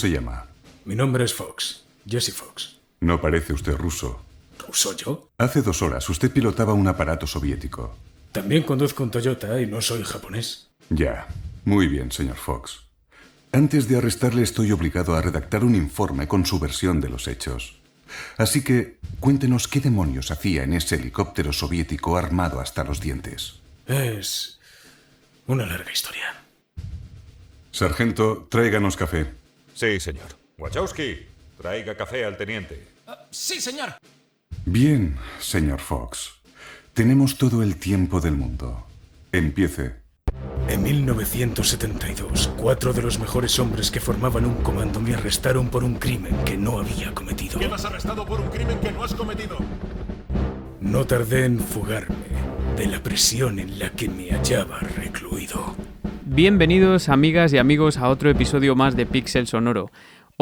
¿Cómo se llama? Mi nombre es Fox, Jesse Fox. No parece usted ruso. ¿Ruso yo? Hace dos horas usted pilotaba un aparato soviético. También conduzco un Toyota y no soy japonés. Ya. Muy bien, señor Fox. Antes de arrestarle estoy obligado a redactar un informe con su versión de los hechos. Así que cuéntenos qué demonios hacía en ese helicóptero soviético armado hasta los dientes. Es una larga historia. Sargento, tráiganos café. Sí, señor. Wachowski, traiga café al teniente. Sí, señor. Bien, señor Fox. Tenemos todo el tiempo del mundo. Empiece. En 1972, cuatro de los mejores hombres que formaban un comando me arrestaron por un crimen que no había cometido. Quedas arrestado por un crimen que no has cometido. No tardé en fugarme de la prisión en la que me hallaba recluido. Bienvenidos amigas y amigos a otro episodio más de Pixel Sonoro.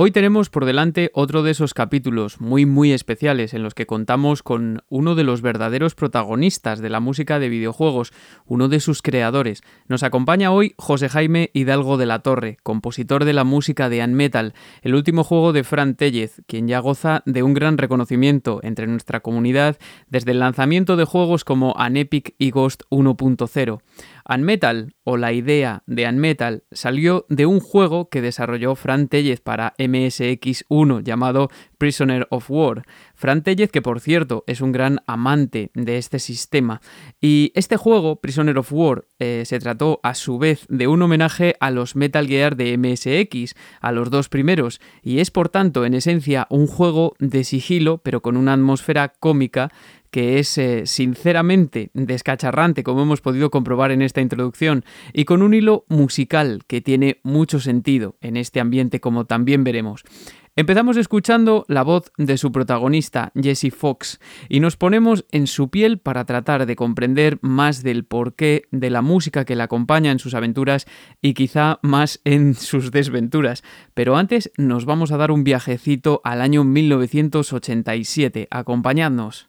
Hoy tenemos por delante otro de esos capítulos muy muy especiales en los que contamos con uno de los verdaderos protagonistas de la música de videojuegos, uno de sus creadores. Nos acompaña hoy José Jaime Hidalgo de la Torre, compositor de la música de Unmetal, el último juego de Fran Tellez, quien ya goza de un gran reconocimiento entre nuestra comunidad desde el lanzamiento de juegos como Anepic y Ghost 1.0. Unmetal, o la idea de Unmetal, salió de un juego que desarrolló Fran Tellez para MSX1 llamado Prisoner of War. Fran Tellez, que por cierto es un gran amante de este sistema. Y este juego, Prisoner of War, eh, se trató a su vez de un homenaje a los Metal Gear de MSX, a los dos primeros, y es por tanto en esencia un juego de sigilo, pero con una atmósfera cómica que es eh, sinceramente descacharrante, como hemos podido comprobar en esta introducción, y con un hilo musical que tiene mucho sentido en este ambiente, como también veremos. Empezamos escuchando la voz de su protagonista, Jesse Fox, y nos ponemos en su piel para tratar de comprender más del porqué de la música que le acompaña en sus aventuras y quizá más en sus desventuras. Pero antes nos vamos a dar un viajecito al año 1987. Acompañadnos.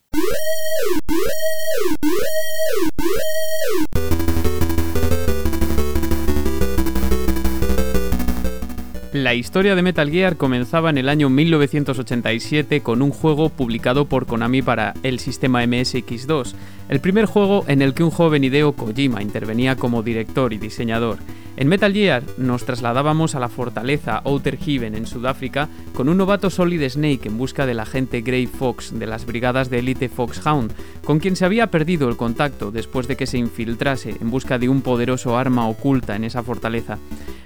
La historia de Metal Gear comenzaba en el año 1987 con un juego publicado por Konami para el sistema MSX2, el primer juego en el que un joven Hideo Kojima intervenía como director y diseñador. En Metal Gear nos trasladábamos a la fortaleza Outer Heaven en Sudáfrica con un novato Solid Snake en busca del agente Grey Fox de las brigadas de élite Foxhound, con quien se había perdido el contacto después de que se infiltrase en busca de un poderoso arma oculta en esa fortaleza.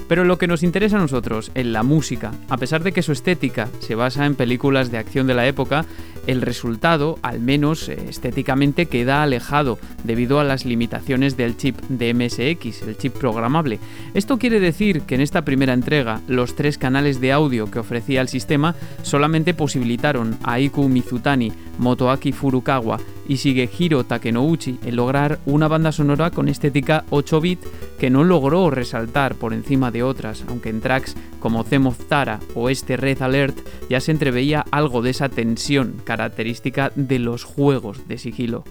Pero lo que nos interesa a nosotros, en la música, a pesar de que su estética se basa en películas de acción de la época, el resultado, al menos eh, estéticamente, queda alejado debido a las limitaciones del chip de MSX, el chip programable. Esto quiere decir que en esta primera entrega los tres canales de audio que ofrecía el sistema solamente posibilitaron a Iku Mizutani, Motoaki Furukawa y Shigehiro Takenouchi en lograr una banda sonora con estética 8-bit que no logró resaltar por encima de otras, aunque en tracks como Tara o este Red Alert ya se entreveía algo de esa tensión característica de los juegos de sigilo.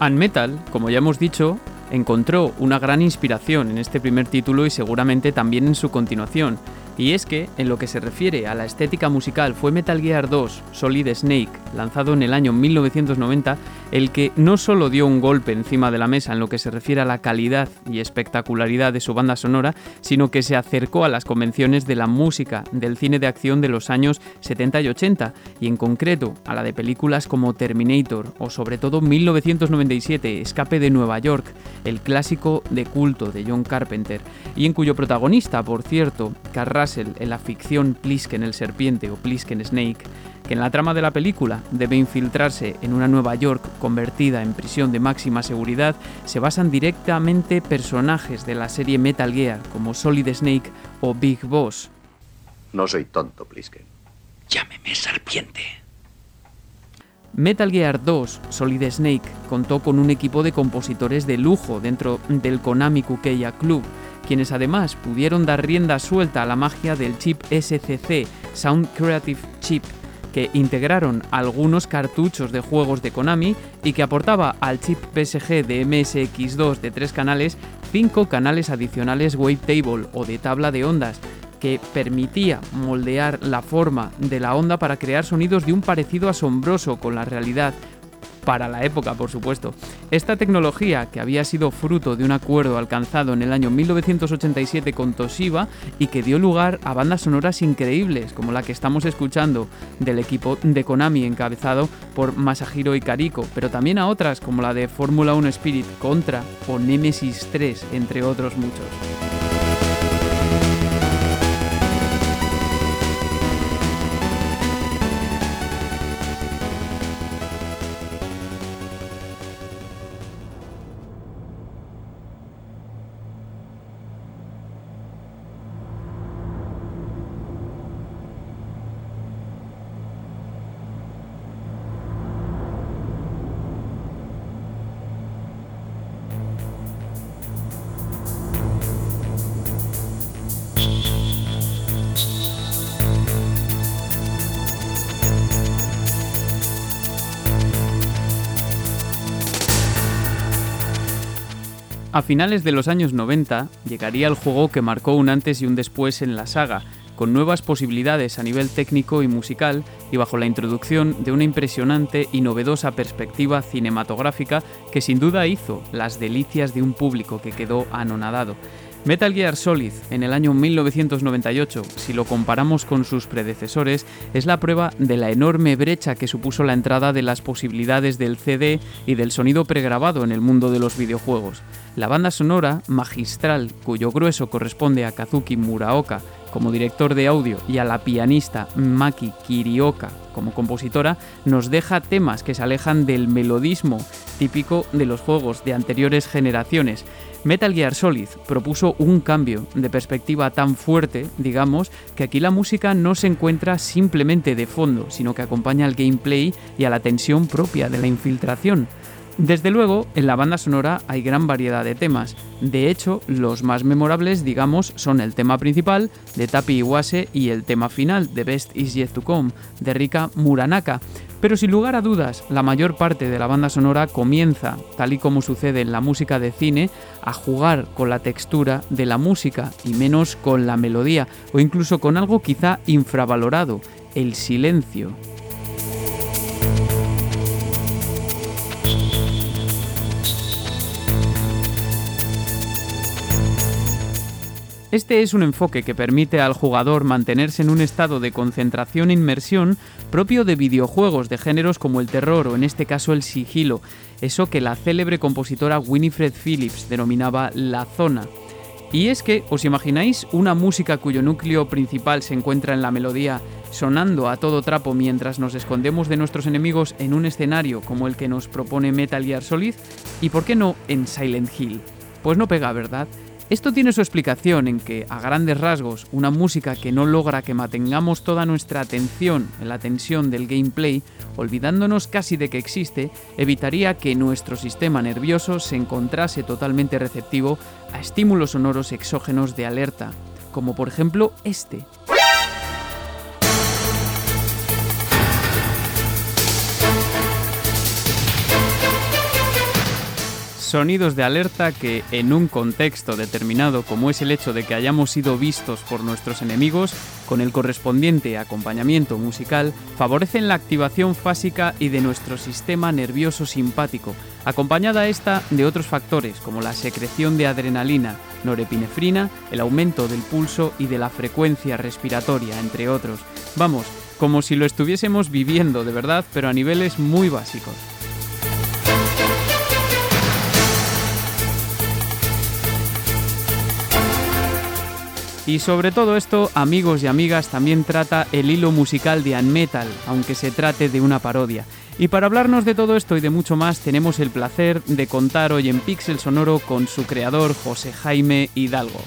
Unmetal, como ya hemos dicho, encontró una gran inspiración en este primer título y seguramente también en su continuación, y es que, en lo que se refiere a la estética musical, fue Metal Gear 2 Solid Snake, lanzado en el año 1990, el que no solo dio un golpe encima de la mesa en lo que se refiere a la calidad y espectacularidad de su banda sonora, sino que se acercó a las convenciones de la música del cine de acción de los años 70 y 80, y en concreto a la de películas como Terminator o sobre todo 1997 Escape de Nueva York, el clásico de culto de John Carpenter, y en cuyo protagonista, por cierto, Carras en la ficción Plisken el serpiente o Plisken Snake, que en la trama de la película debe infiltrarse en una Nueva York convertida en prisión de máxima seguridad, se basan directamente personajes de la serie Metal Gear como Solid Snake o Big Boss. No soy tonto, Plisken. Llámeme serpiente. Metal Gear 2 Solid Snake contó con un equipo de compositores de lujo dentro del Konami Kukeya Club, quienes además pudieron dar rienda suelta a la magia del chip SCC, Sound Creative Chip, que integraron algunos cartuchos de juegos de Konami y que aportaba al chip PSG de MSX2 de tres canales cinco canales adicionales wavetable o de tabla de ondas que permitía moldear la forma de la onda para crear sonidos de un parecido asombroso con la realidad, para la época, por supuesto. Esta tecnología, que había sido fruto de un acuerdo alcanzado en el año 1987 con Toshiba y que dio lugar a bandas sonoras increíbles, como la que estamos escuchando del equipo de Konami encabezado por Masahiro Ikariko, pero también a otras como la de Fórmula 1 Spirit Contra o Nemesis 3, entre otros muchos. A finales de los años 90 llegaría el juego que marcó un antes y un después en la saga, con nuevas posibilidades a nivel técnico y musical y bajo la introducción de una impresionante y novedosa perspectiva cinematográfica que sin duda hizo las delicias de un público que quedó anonadado. Metal Gear Solid en el año 1998, si lo comparamos con sus predecesores, es la prueba de la enorme brecha que supuso la entrada de las posibilidades del CD y del sonido pregrabado en el mundo de los videojuegos. La banda sonora, magistral, cuyo grueso corresponde a Kazuki Muraoka como director de audio y a la pianista Maki Kirioka como compositora, nos deja temas que se alejan del melodismo típico de los juegos de anteriores generaciones. Metal Gear Solid propuso un cambio de perspectiva tan fuerte, digamos, que aquí la música no se encuentra simplemente de fondo, sino que acompaña al gameplay y a la tensión propia de la infiltración. Desde luego, en la banda sonora hay gran variedad de temas. De hecho, los más memorables, digamos, son el tema principal de Tapi Iwase y el tema final de Best Is Yet to Come de Rika Muranaka. Pero sin lugar a dudas, la mayor parte de la banda sonora comienza, tal y como sucede en la música de cine, a jugar con la textura de la música y menos con la melodía, o incluso con algo quizá infravalorado, el silencio. Este es un enfoque que permite al jugador mantenerse en un estado de concentración e inmersión propio de videojuegos de géneros como el terror o en este caso el sigilo, eso que la célebre compositora Winifred Phillips denominaba la zona. Y es que, ¿os imagináis una música cuyo núcleo principal se encuentra en la melodía, sonando a todo trapo mientras nos escondemos de nuestros enemigos en un escenario como el que nos propone Metal Gear Solid? ¿Y por qué no en Silent Hill? Pues no pega, ¿verdad? Esto tiene su explicación en que, a grandes rasgos, una música que no logra que mantengamos toda nuestra atención en la tensión del gameplay, olvidándonos casi de que existe, evitaría que nuestro sistema nervioso se encontrase totalmente receptivo a estímulos sonoros exógenos de alerta, como por ejemplo este. Sonidos de alerta que, en un contexto determinado como es el hecho de que hayamos sido vistos por nuestros enemigos, con el correspondiente acompañamiento musical, favorecen la activación fásica y de nuestro sistema nervioso simpático, acompañada esta de otros factores como la secreción de adrenalina, norepinefrina, el aumento del pulso y de la frecuencia respiratoria, entre otros. Vamos, como si lo estuviésemos viviendo de verdad, pero a niveles muy básicos. Y sobre todo esto, amigos y amigas, también trata el hilo musical de Unmetal, aunque se trate de una parodia. Y para hablarnos de todo esto y de mucho más, tenemos el placer de contar hoy en Pixel Sonoro con su creador José Jaime Hidalgo.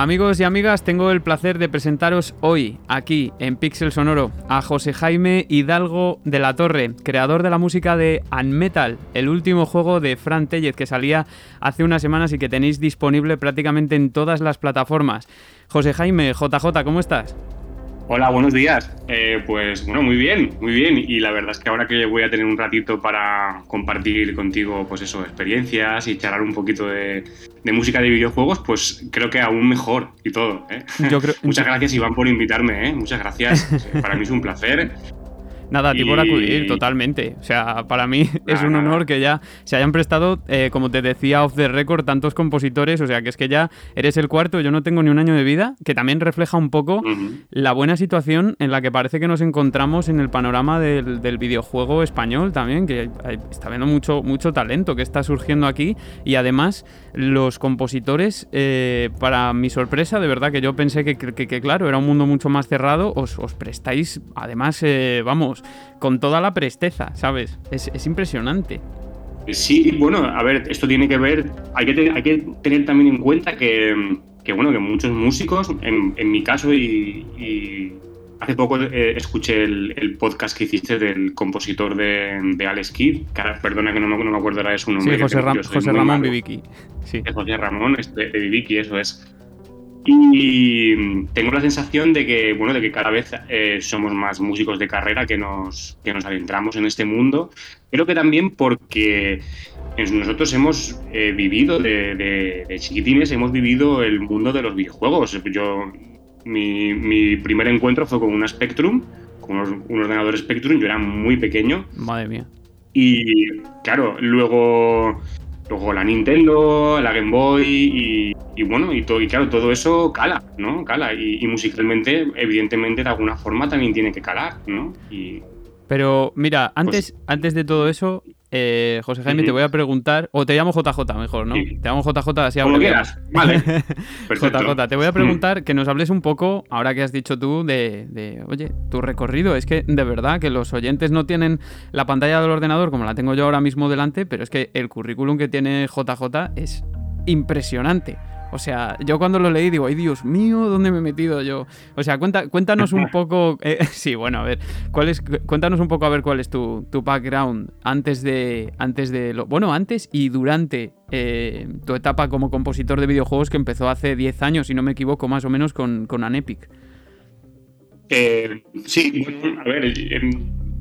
Amigos y amigas, tengo el placer de presentaros hoy, aquí en Pixel Sonoro, a José Jaime Hidalgo de la Torre, creador de la música de Unmetal, el último juego de Fran Tellez que salía hace unas semanas y que tenéis disponible prácticamente en todas las plataformas. José Jaime, JJ, ¿cómo estás? Hola, buenos días. Eh, pues bueno, muy bien, muy bien. Y la verdad es que ahora que voy a tener un ratito para compartir contigo, pues eso, experiencias y charlar un poquito de, música de videojuegos, pues creo que aún mejor y todo. ¿eh? Muchas gracias, Iván, por invitarme. ¿eh? Muchas gracias. para mí es un placer. Nada, a ti por acudir, totalmente. O sea, para mí es un honor que ya se hayan prestado, eh, como te decía off the record, tantos compositores. O sea, que es que ya eres el cuarto, yo no tengo ni un año de vida, que también refleja un poco la buena situación en la que parece que nos encontramos en el panorama del, videojuego español también, que está viendo mucho, mucho talento que está surgiendo aquí. Y además, los compositores, eh, para mi sorpresa, de verdad que yo pensé que, claro, era un mundo mucho más cerrado, os, prestáis, además, eh, vamos, con toda la presteza, ¿sabes? Es, impresionante. Sí, bueno, a ver, esto tiene que ver, hay que, hay que tener también en cuenta que, bueno, que muchos músicos, en, mi caso y, hace poco eh, escuché el, podcast que hiciste del compositor de, de Alex Kidd, perdona que no, me acuerdo ahora de su nombre. Sí, José, Ramón Viviki. Sí. José Ramón de, de Viviki, eso es. Y tengo la sensación de que, bueno, de que cada vez eh, somos más músicos de carrera que nos, que nos adentramos en este mundo. Creo que también porque nosotros hemos eh, vivido de, chiquitines, hemos vivido el mundo de los videojuegos. Yo, mi, mi primer encuentro fue con una Spectrum, con un ordenador Spectrum, yo era muy pequeño. Madre mía. Y claro, luego luego la Nintendo, la Game Boy y, bueno, y, todo, y claro, todo eso cala, ¿no? Cala. Y, musicalmente, evidentemente, de alguna forma también tiene que calar, ¿no? Y, Pero mira, antes, pues antes de todo eso, eh, José Jaime, te voy a preguntar, o te llamo JJ mejor, ¿no? Te llamo JJ así Como quieras, vale. JJ, te voy a preguntar que nos hables un poco, ahora que has dicho tú, de, oye, tu recorrido. Es que de verdad que los oyentes no tienen la pantalla del ordenador como la tengo yo ahora mismo delante, pero es que el currículum que tiene JJ es impresionante. O sea, yo cuando lo leí digo, ay Dios mío, ¿dónde me he metido yo? O sea, cuenta, cuéntanos un poco, eh, sí, bueno, a ver, ¿cuál es, cuéntanos un poco a ver cuál es tu, tu background antes de, antes de lo, bueno, antes y durante eh, tu etapa como compositor de videojuegos que empezó hace 10 años, si no me equivoco, más o menos con, con Anepic. Eh, sí, bueno, a ver,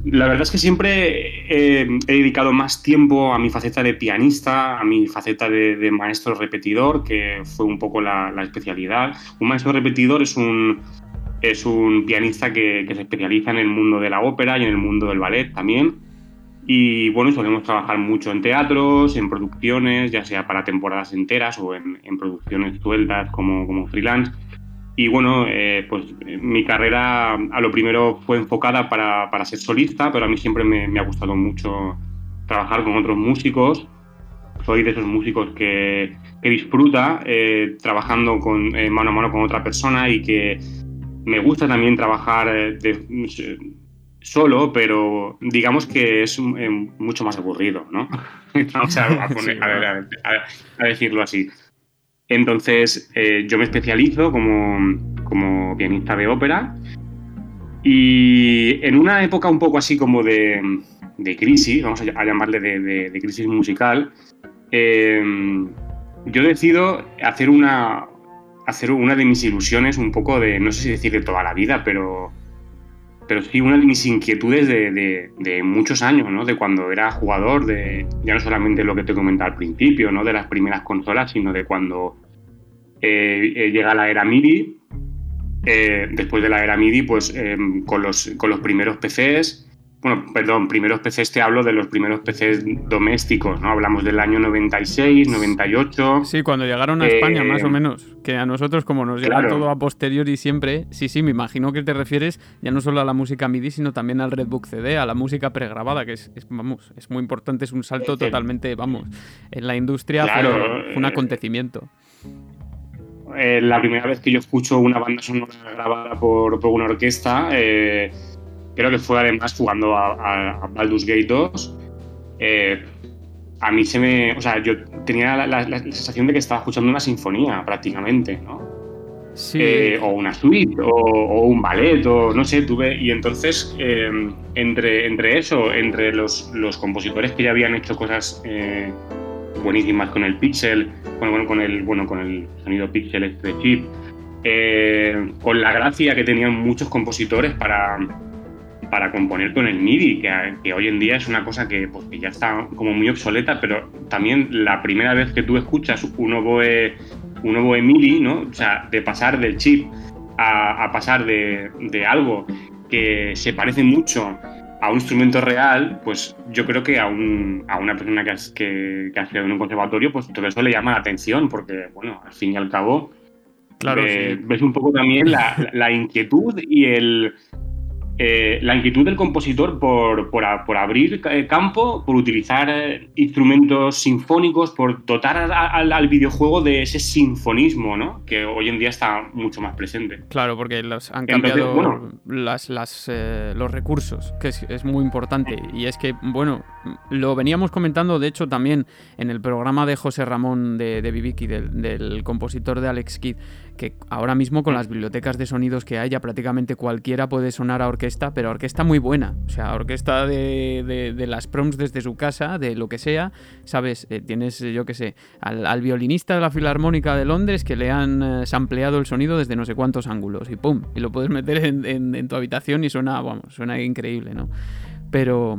la verdad es que siempre he dedicado más tiempo a mi faceta de pianista, a mi faceta de, maestro repetidor, que fue un poco la, especialidad. Un maestro repetidor es un, es un pianista que, se especializa en el mundo de la ópera y en el mundo del ballet también. Y bueno, solemos trabajar mucho en teatros, en producciones, ya sea para temporadas enteras o en, producciones sueltas como, como freelance. Y bueno, eh, pues mi carrera a lo primero fue enfocada para, para ser solista, pero a mí siempre me, me, ha gustado mucho trabajar con otros músicos. Soy de esos músicos que, que disfruta eh, trabajando con, eh, mano a mano con otra persona y que me gusta también trabajar solo, pero digamos que es mucho más aburrido, ¿no? Vamos a, a, a decirlo así. Entonces, eh, yo me especializo como, pianista de ópera. Y en una época un poco así como de, crisis, vamos a llamarle de, crisis musical, eh, yo decido hacer una, hacer una de mis ilusiones un poco de, no sé si decir de toda la vida, pero, pero sí una de mis inquietudes de, muchos años, ¿no? De cuando era jugador, de ya no solamente lo que te comentaba al principio, ¿no? De las primeras consolas, sino de cuando eh, eh, llega la era MIDI. Eh, después de la era MIDI, pues em, con, los, con los primeros PCs, bueno, perdón, primeros PCs te hablo de los primeros PCs domésticos, ¿no? Hablamos del año 96, 98. Sí, cuando llegaron a España, más o eh, menos. Que a nosotros, como nos llega todo a posteriori siempre, sí, sí, me imagino que te refieres ya no solo a la música MIDI, sino también al Redbook CD, a la música pregrabada, que es, vamos, es muy importante, es un salto totalmente, vamos, en la industria fue, un eh, acontecimicdo. Eh, la primera vez que yo escucho una banda sonora grabada por, por una orquesta, eh, creo que fue además jugando a, Baldur's Gate 2. Eh, a mí se me. O sea, yo tenía la, sensación de que estaba escuchando una sinfonía prácticamente, ¿no? Sí. Eh, o una suite, o, un ballet, o no sé, tuve. Y entonces, eh, entre, entre eso, entre los, los, compositores que ya habían hecho cosas buenísimas con el pixel, bueno, con el, bueno, con el sonido pixel este chip, con la gracia que tenían muchos compositores para para componer con el MIDI, que, hoy en día es una cosa que, pues, ya está como muy obsoleta, pero también la primera vez que tú escuchas un oboe, un oboe MIDI, ¿no? O sea, de pasar del chip a, pasar de, algo que se parece mucho a un instrumento real, pues yo creo que a, un, a una persona que, has, que, ha estudiado en un conservatorio, pues todo eso le llama la atención, porque, bueno, al fin y al cabo, claro, ves un poco también la inquietud y el, eh, la inquietud del compositor por, por, abrir eh, campo, por utilizar eh, instrumentos sinfónicos, por dotar al, videojuego de ese sinfonismo, ¿no? Que hoy en día está mucho más presente. Claro, porque los, han cambiado las, los recursos, que es, muy importante. Y es que, bueno, lo veníamos comentando, de hecho, también en el programa de José Ramón de, de Viviki, del, compositor de Alex Kidd que ahora mismo con las bibliotecas de sonidos que hay ya prácticamente cualquiera puede sonar a orquesta, pero orquesta muy buena, o sea, orquesta de, las proms desde su casa, de lo que sea, ¿sabes? Eh, tienes, yo qué sé, al, violinista de la Filarmónica de Londres que le han eh, sampleado el sonido desde no sé cuántos ángulos y ¡pum! Y lo puedes meter en, en tu habitación y suena, vamos, suena increíble, ¿no? Pero...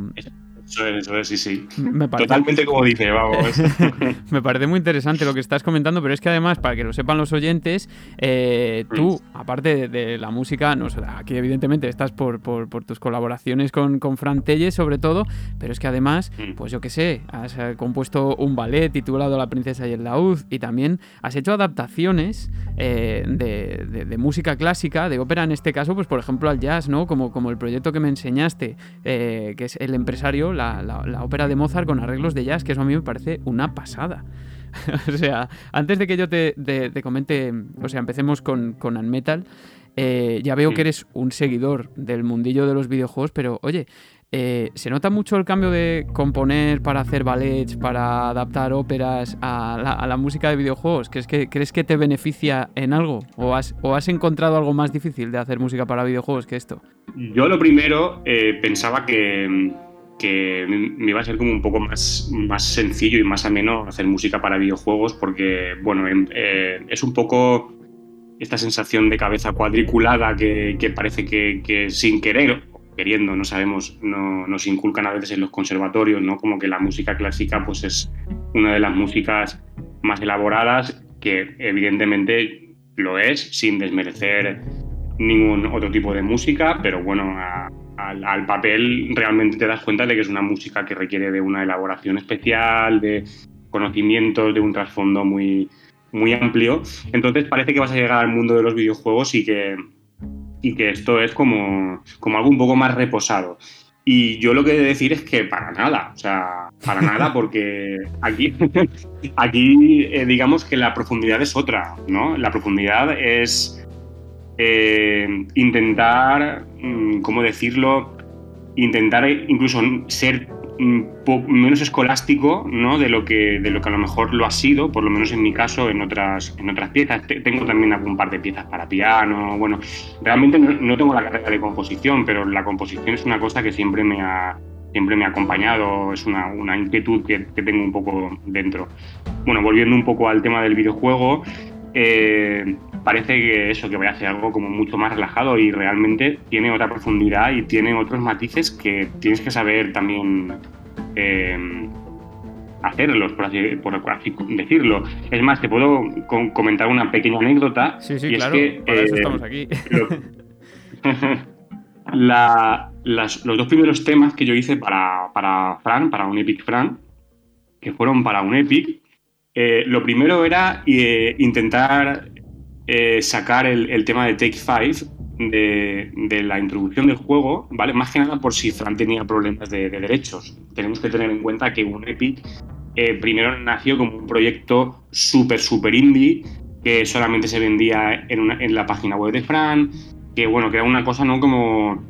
Eso es, eso es, sí, sí. Totalmente como dice, vamos. me parece muy interesante lo que estás comentando, pero es que además, para que lo sepan los oyentes, eh, tú, aparte de, la música, no, aquí evidentemente estás por, tus colaboraciones con, con Fran Telle, sobre todo, pero es que además, pues yo qué sé, has eh, compuesto un ballet titulado La princesa y el laúd y también has hecho adaptaciones eh, de, música clásica, de ópera en este caso, pues por ejemplo al jazz, ¿no? Como, como el proyecto que me enseñaste, que es El empresario, la, ópera de Mozart con arreglos de jazz, que eso a mí me parece una pasada. o sea, antes de que yo te, comente, o sea, empecemos con, con Unmetal, eh, ya veo que eres un seguidor del mundillo de los videojuegos, pero oye, eh, ¿se nota mucho el cambio de componer para hacer ballets, para adaptar óperas a la, música de videojuegos? ¿Crees que, ¿Crees que te beneficia en algo? ¿O has, ¿O has encontrado algo más difícil de hacer música para videojuegos que esto? Yo lo primero eh, pensaba que que me iba a ser como un poco más, más sencillo y más ameno hacer música para videojuegos porque, bueno, eh, es un poco esta sensación de cabeza cuadriculada que, parece que, sin querer queriendo, no sabemos, no, nos inculcan a veces en los conservatorios, ¿no? Como que la música clásica pues es una de las músicas más elaboradas que evidentemente lo es, sin desmerecer ningún otro tipo de música, pero bueno, a, al, papel realmente te das cuenta de que es una música que requiere de una elaboración especial, de conocimientos, de un trasfondo muy, muy amplio. Entonces parece que vas a llegar al mundo de los videojuegos y que, y que esto es como, como algo un poco más reposado. Y yo lo que he de decir es que para nada, o sea, para nada, porque aquí, aquí eh, digamos que la profundidad es otra, ¿no? La profundidad es eh, intentar, ¿cómo decirlo? Intentar incluso ser mm, menos escolástico ¿no? de, lo que, de lo que a lo mejor lo ha sido, por lo menos en mi caso, en otras, en otras piezas. Tengo también algún par de piezas para piano. Bueno, realmente no, tengo la carrera de composición, pero la composición es una cosa que siempre me ha, siempre me ha acompañado, es una, una inquietud que, que, tengo un poco dentro. Bueno, volviendo un poco al tema del videojuego, eh, parece que eso, que vaya a ser algo como mucho más relajado y realmente tiene otra profundidad y tiene otros matices que tienes que saber también eh, hacerlos, por así, por así, decirlo. Es más, te puedo comentar una pequeña anécdota. Sí, sí, y claro, es que, eso eh, estamos aquí. los dos primeros temas que yo hice para, para Fran, para un Epic Fran, que fueron para un Epic, eh, lo primero era eh, intentar sacar el, tema de Take Five de, de, la introducción del juego, ¿vale? Más que nada por si Fran tenía problemas de, de derechos. Tenemos que tener en cuenta que un Epic eh, primero nació como un proyecto súper, súper indie, que solamente se vendía en, la página web de Fran, que bueno, que era una cosa no como,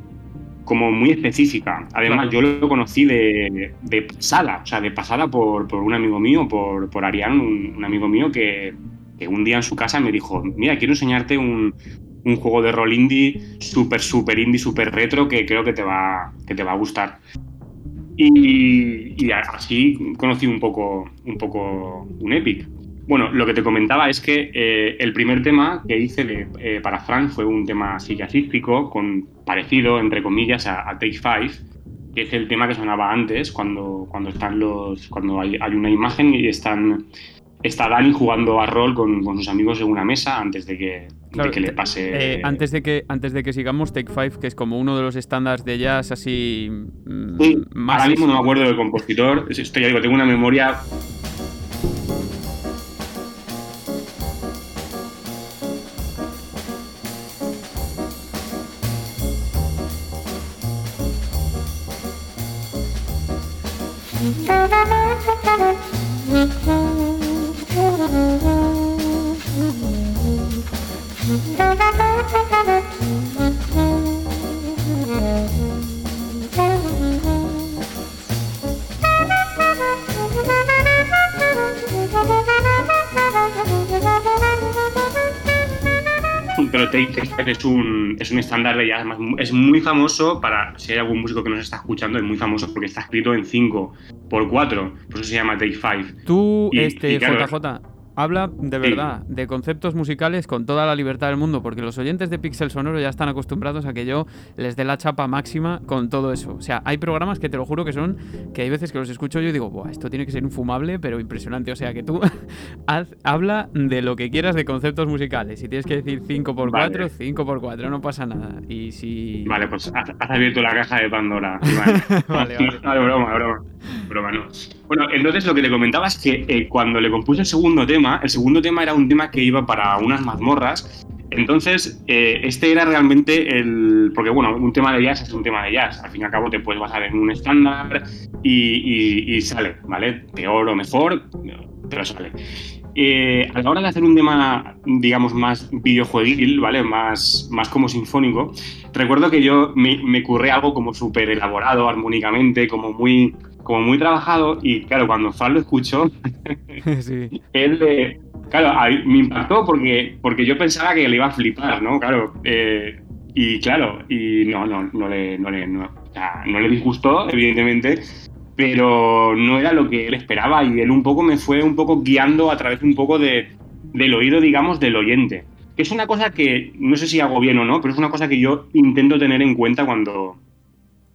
como muy específica. Además, yo lo conocí de, pasada, o sea, de pasada por, un amigo mío, por, por Arián, un, amigo mío que, un día en su casa me dijo, mira, quiero enseñarte un, juego de rol indie súper, súper indie, súper retro que creo que te va, que te va a gustar. Y, así conocí un poco, un poco un Epic. Bueno, lo que te comentaba es que eh, el primer tema que hice eh, para Frank fue un tema así con parecido, entre comillas, a, Take Five, que es el tema que sonaba antes, cuando, cuando están los. cuando hay, hay una imagen y están. Está Dani jugando a rol con, con sus amigos en una mesa antes de que, que le pase. Eh, antes, de que, antes de que sigamos, Take Five, que es como uno de los estándares de jazz así. Mm, ahora mismo no me acuerdo del compositor. Estoy, ya digo, tengo una memoria pero Take es un, es un estándar de jazz, es muy famoso para, si hay algún músico que nos está escuchando, es muy famoso porque está escrito en 5 por 4 por eso se llama Take 5. Tú, este, JJ, Habla de verdad de conceptos musicales con toda la libertad del mundo, porque los oyentes de Pixel Sonoro ya están acostumbrados a que yo les dé la chapa máxima con todo eso. O sea, hay programas que te lo juro que son, que hay veces que los escucho yo y digo, Buah, esto tiene que ser infumable, pero impresionante. O sea, que tú habla de lo que quieras de conceptos musicales. Si tienes que decir 5x4, 5x4, no pasa nada. Y si. Vale, pues has, abierto la caja de Pandora. Vale, vale, vale. broma. Broma, no. Bueno, entonces lo que te comentaba es que eh, cuando le compuse el segundo tema, el segundo tema era un tema que iba para unas mazmorras. Entonces, eh, este era realmente el. Porque, bueno, un tema de jazz es un tema de jazz. Al fin y al cabo, te puedes basar en un estándar y, sale, ¿vale? Peor o mejor, pero sale. Eh, a la hora de hacer un tema, digamos, más videojueguil, ¿vale? Más, más como sinfónico, recuerdo que yo me curré algo como súper elaborado armónicamente, como muy como muy trabajado y claro, cuando Fran lo escuchó, él, claro, me impactó porque, porque yo pensaba que le iba a flipar, ¿no? Claro, eh, y claro, y no, no, no le, no le, no, no le disgustó, evidentemente, pero no era lo que él esperaba y él un poco me fue un poco guiando a través un poco de, del oído, digamos, del oyente. Que es una cosa que no sé si hago bien o no, pero es una cosa que yo intento tener en cuenta cuando,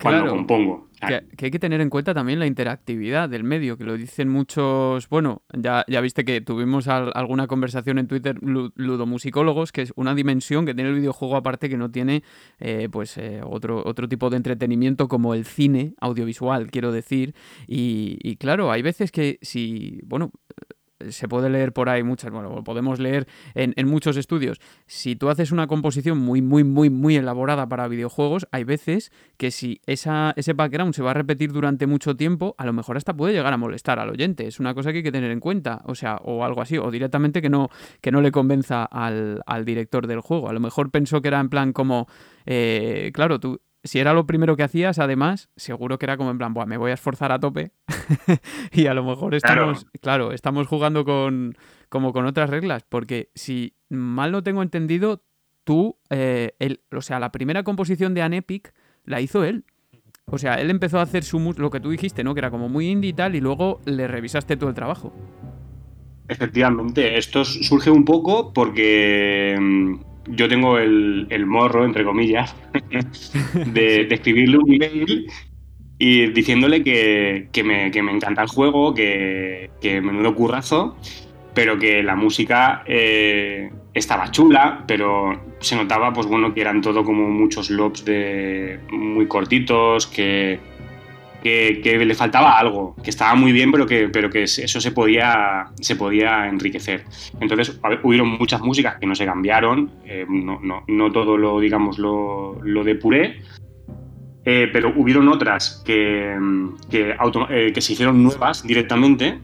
cuando compongo. Que, hay que tener en cuenta también la interactividad del medio, que lo dicen muchos. Bueno, ya, ya viste que tuvimos alguna conversación en Twitter, ludomusicólogos, que es una dimensión que tiene el videojuego aparte que no tiene eh, pues eh, otro, otro tipo de entretenimiento como el cine audiovisual, quiero decir. Y claro, hay veces que si. Bueno, se puede leer por ahí muchas, bueno, lo podemos leer en, muchos estudios. Si tú haces una composición muy, muy, muy, muy elaborada para videojuegos, hay veces que si esa, ese background se va a repetir durante mucho tiempo, a lo mejor hasta puede llegar a molestar al oyente. Es una cosa que hay que tener en cuenta, o sea, o algo así, o directamente que no, que no le convenza al, al director del juego. A lo mejor pensó que era en plan como, eh, claro, tú si era lo primero que hacías, además, seguro que era como en plan, me voy a esforzar a tope y a lo mejor estamos, claro. estamos jugando con, como con otras reglas, porque si mal no tengo entendido, tú, eh, o sea, la primera composición de Anepic la hizo él. O sea, él empezó a hacer su lo que tú dijiste, ¿no? Que era como muy indie y tal, y luego le revisaste todo el trabajo. efectivamente. Esto surge un poco porque mm, yo tengo el, el morro, entre comillas, de, de escribirle un email y diciéndole que, que, me, que me encanta el juego, que, que menudo currazo, pero que la música eh, estaba chula, pero se notaba, pues bueno, que eran todo como muchos loops de muy cortitos, que, que, le faltaba algo, que estaba muy bien, pero que, pero que eso se podía, se podía enriquecer. Entonces, ver, hubieron muchas músicas que no se cambiaron, eh, no, no, no, todo lo, digamos, lo, lo depuré, eh, pero hubieron otras que, que, eh, que, se hicieron nuevas directamente,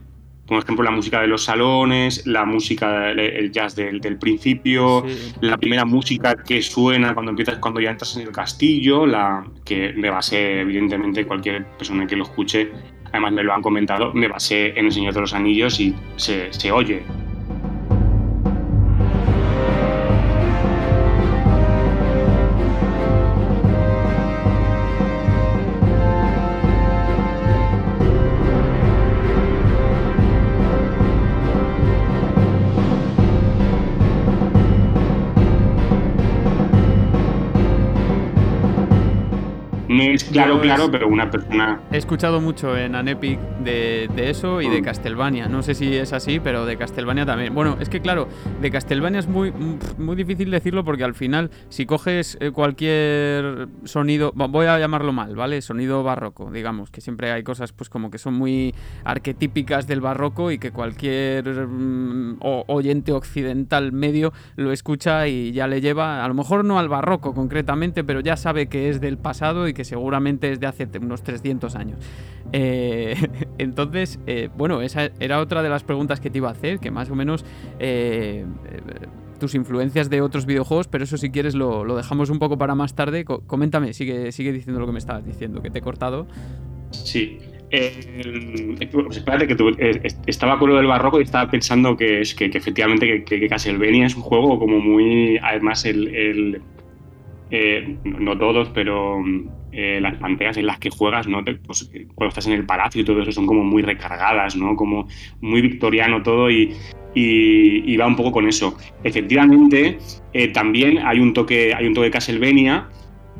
como ejemplo la música de los salones, la música, el jazz del, del principio, sí. la primera música que suena cuando empiezas, cuando ya entras en el castillo, la que me basé, evidentemente, cualquier persona que lo escuche, además me lo han comentado, me basé en El Señor de los Anillos y se, se oye. Es claro, claro, pero una persona. He escuchado mucho en Anepic de, de eso y de Castlevania. No sé si es así, pero de Castlevania también. Bueno, es que claro, de Castlevania es muy, muy difícil decirlo porque al final, si coges eh, cualquier sonido, voy a llamarlo mal, ¿vale? Sonido barroco, digamos, que siempre hay cosas pues como que son muy arquetípicas del barroco y que cualquier mm, oyente occidental medio lo escucha y ya le lleva, a lo mejor no al barroco concretamente, pero ya sabe que es del pasado y que seguramente es de hace unos 300 años. Eh, entonces, eh, bueno, esa era otra de las preguntas que te iba a hacer, que más o menos eh, tus influencias de otros videojuegos, pero eso si quieres lo, lo dejamos un poco para más tarde. Co coméntame, sigue, sigue diciendo lo que me estabas diciendo, que te he cortado. Sí. Eh, pues espérate que tú, eh, estaba con lo del barroco y estaba pensando que, es, que, efectivamente que, que, Castlevania es un juego como muy además el, el eh, no todos pero eh, las pantallas en las que juegas, ¿no? Pues, cuando estás en el palacio y todo eso son como muy recargadas, ¿no? Como muy victoriano todo y va un poco con eso. Efectivamente, eh, también hay un toque, hay un toque de Castlevania,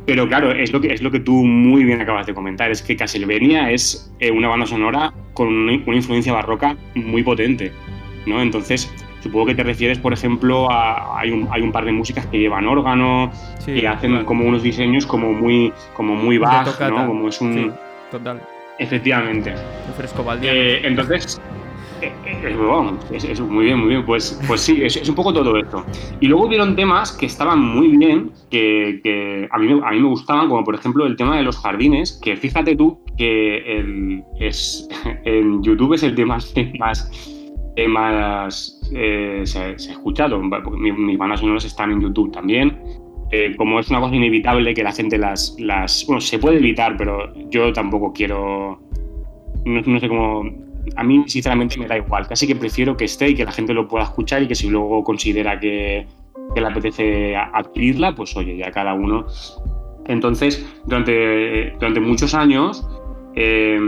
pero claro, es lo, que, es lo que tú muy bien acabas de comentar, es que Castlevania es eh, una banda sonora con una, una influencia barroca muy potente, ¿no? Entonces, Supongo que te refieres, por ejemplo, a hay un, hay un par de músicas que llevan órgano, sí, que hacen claro. como unos diseños como muy, como muy bajos, ¿no? Como es un. Sí, total. Efectivamente. Un fresco eh, entonces. Es, bueno, es, es, muy bien, muy bien. Pues, pues sí, es, es, un poco todo esto. Y luego hubieron temas que estaban muy bien, que, que a, mí, a mí me gustaban, como por ejemplo el tema de los jardines, que fíjate tú que el, es, en YouTube es el tema más, más eh, se, se, ha escuchado, mis, mis bandas sonoras están en YouTube también. Eh, como es una cosa inevitable que la gente las, las. Bueno, se puede evitar, pero yo tampoco quiero. No, no, sé cómo. A mí, sinceramente, me da igual. Casi que prefiero que esté y que la gente lo pueda escuchar y que si luego considera que, que le apetece adquirirla, pues oye, ya cada uno. Entonces, durante, durante muchos años. Eh,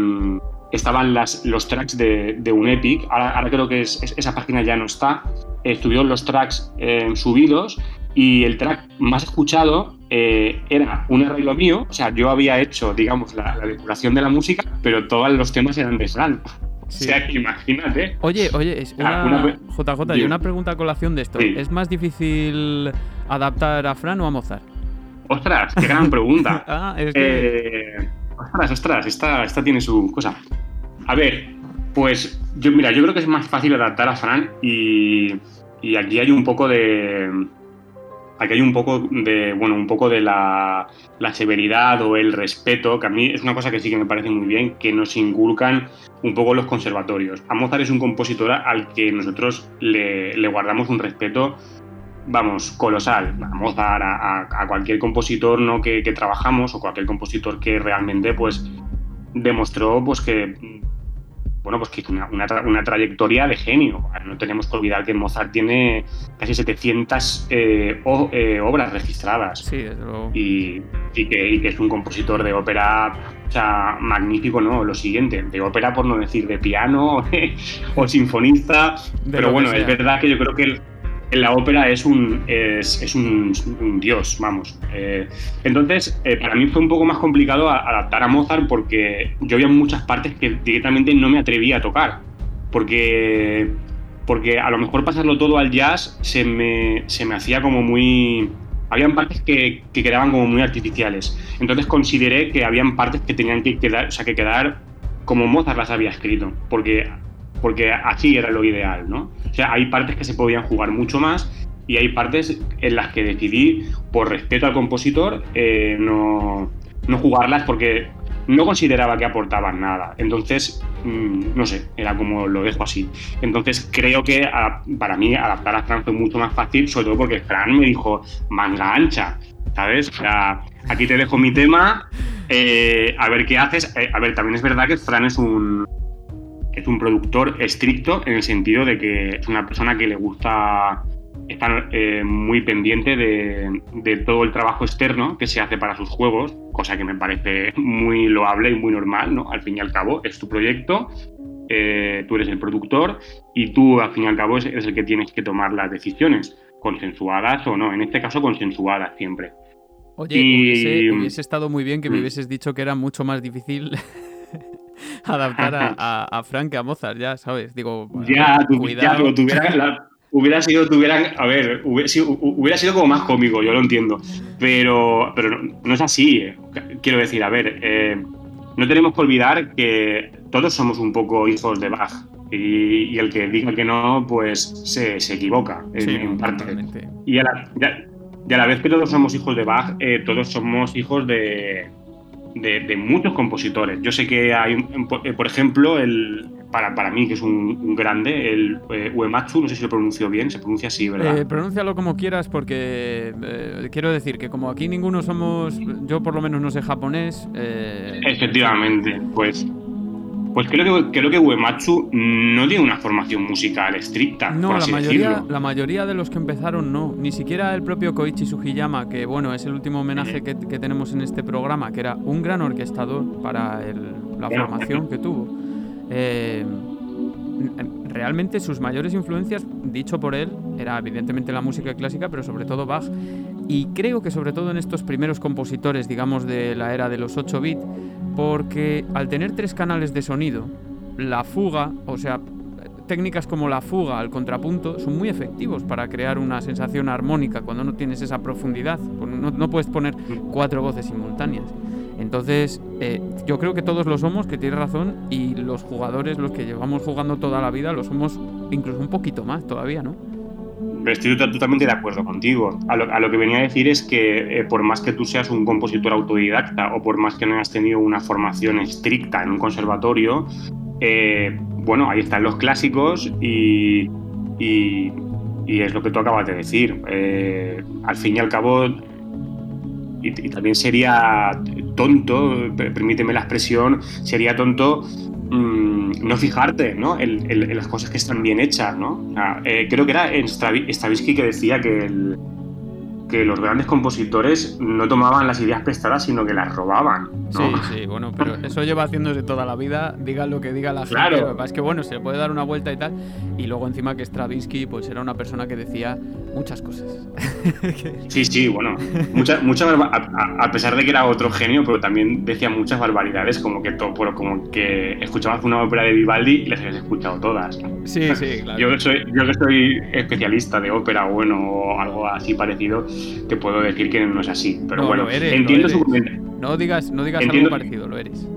estaban las, los tracks de, de un Epic, ahora, ahora creo que es, es, esa página ya no está, estuvieron los tracks eh, subidos y el track más escuchado eh, era un arreglo mío, o sea, yo había hecho, digamos, la, la depuración de la música, pero todos los temas eran de Slan. Sí. O sea, imagínate. Oye, oye, es una, una, JJ, y una pregunta a colación de esto. Sí. ¿Es más difícil adaptar a Fran o a Mozart? Ostras, qué gran pregunta. ah, es que... eh, ostras, ostras, esta, esta tiene su cosa. A ver, pues yo, mira, yo creo que es más fácil adaptar a Fran y, y aquí hay un poco de. Aquí hay un poco de, bueno, un poco de la, la, severidad o el respeto, que a mí es una cosa que sí que me parece muy bien, que nos inculcan un poco los conservatorios. A Mozart es un compositor al que nosotros le, le guardamos un respeto, vamos, colosal. A Mozart, a, a, a cualquier compositor ¿no? que, que, trabajamos o cualquier compositor que realmente, pues, demostró, pues, que bueno, pues que una, una, una, trayectoria de genio. No tenemos que olvidar que Mozart tiene casi 700 eh, eh, obras registradas. Sí, desde luego. Y, y, que, y, que, es un compositor de ópera o sea, magnífico, ¿no? Lo siguiente, de ópera por no decir de piano o sinfonista. De pero bueno, es verdad que yo creo que... El, en la ópera es un, es, es un, un, dios, vamos. Eh, entonces, eh, para mí fue un poco más complicado adaptar a Mozart porque yo había muchas partes que directamente no me atrevía a tocar. Porque, porque a lo mejor pasarlo todo al jazz se me, se me hacía como muy... Habían partes que, que, quedaban como muy artificiales. Entonces consideré que habían partes que tenían que quedar, o sea, que quedar como Mozart las había escrito. Porque porque así era lo ideal, ¿no? O sea, hay partes que se podían jugar mucho más y hay partes en las que decidí, por respeto al compositor, eh, no, no, jugarlas porque no consideraba que aportaban nada. Entonces, mmm, no sé, era como lo dejo así. Entonces, creo que para mí adaptar a Fran fue mucho más fácil, sobre todo porque Fran me dijo manga ancha, ¿sabes? O sea, aquí te dejo mi tema, eh, a ver qué haces. Eh, a ver, también es verdad que Fran es un es un productor estricto en el sentido de que es una persona que le gusta estar eh, muy pendiente de, de, todo el trabajo externo que se hace para sus juegos, cosa que me parece muy loable y muy normal, ¿no? Al fin y al cabo, es tu proyecto, eh, tú eres el productor y tú, al fin y al cabo, eres el que tienes que tomar las decisiones, consensuadas o no, en este caso consensuadas siempre. Oye, y... hubiese, hubiese estado muy bien que me mm. hubieses dicho que era mucho más difícil adaptar a, a, a, Frank a Mozart, ya sabes. Digo, ya, tu, cuidado. Ya, tuvieran la, hubiera sido, tuvieran, a ver, hubiera sido, hubiera sido, como más cómico, yo lo entiendo. Pero, pero no, no es así. Eh. Quiero decir, a ver, eh, no tenemos que olvidar que todos somos un poco hijos de Bach. Y, y el que diga que no, pues se, se equivoca en, sí, en parte. Y a, la, ya, y a la vez que todos somos hijos de Bach, eh, todos somos hijos de, de, de, muchos compositores. Yo sé que hay, por ejemplo, el, para, para mí, que es un, un grande, el eh, Uematsu, no sé si lo pronuncio bien, se pronuncia así, ¿verdad? Eh, pronúncialo como quieras porque eh, quiero decir que como aquí ninguno somos, yo por lo menos no sé japonés. Eh, Efectivamente, pues pues creo que, creo que Uematsu no tiene una formación musical estricta. No, por la mayoría, decirlo. la mayoría de los que empezaron no. Ni siquiera el propio Koichi Sugiyama, que bueno, es el último homenaje que, que tenemos en este programa, que era un gran orquestador para el, la Bueno. formación que tuvo. Eh, realmente sus mayores influencias, dicho por él, era evidentemente la música clásica, pero sobre todo Bach. Y creo que sobre todo en estos primeros compositores, digamos, de la era de los 8 bits, porque al tener tres canales de sonido, la fuga, o sea, técnicas como la fuga al contrapunto son muy efectivos para crear una sensación armónica cuando no tienes esa profundidad. No, no puedes poner cuatro voces simultáneas. Entonces, eh, yo creo que todos lo somos, que tienes razón, y los jugadores, los que llevamos jugando toda la vida, lo somos incluso un poquito más todavía, ¿no? Estoy totalmente de acuerdo contigo. A lo, que venía a decir es que eh, por más que tú seas un compositor autodidacta o por más que no hayas tenido una formación estricta en un conservatorio, eh, bueno, ahí están los clásicos y, es lo que tú acabas de decir. Eh, al fin y al cabo, y, también sería tonto, permíteme la expresión, sería tonto mmm, no fijarte ¿no? En, las cosas que están bien hechas. ¿no? Eh, creo que era en Stravinsky que decía que, el, que los grandes compositores no tomaban las ideas prestadas, sino que las robaban. ¿no? Sí, sí, bueno, pero eso lleva haciéndose toda la vida, diga lo que diga la gente. Claro. Es que bueno, se le puede dar una vuelta y tal. Y luego encima que Stravinsky pues era una persona que decía muchas cosas. sí, sí, bueno, muchas, muchas a, a, pesar de que era otro genio, pero también decía muchas barbaridades, como que todo, como que escuchabas una ópera de Vivaldi y las habías escuchado todas. Sí, sí, claro. Yo que soy, yo que soy especialista de ópera, bueno, o algo así parecido, te puedo decir que no es así. Pero no, bueno, eres, entiendo su comentario. No digas, no digas Entiendo- algo parecido, lo eres.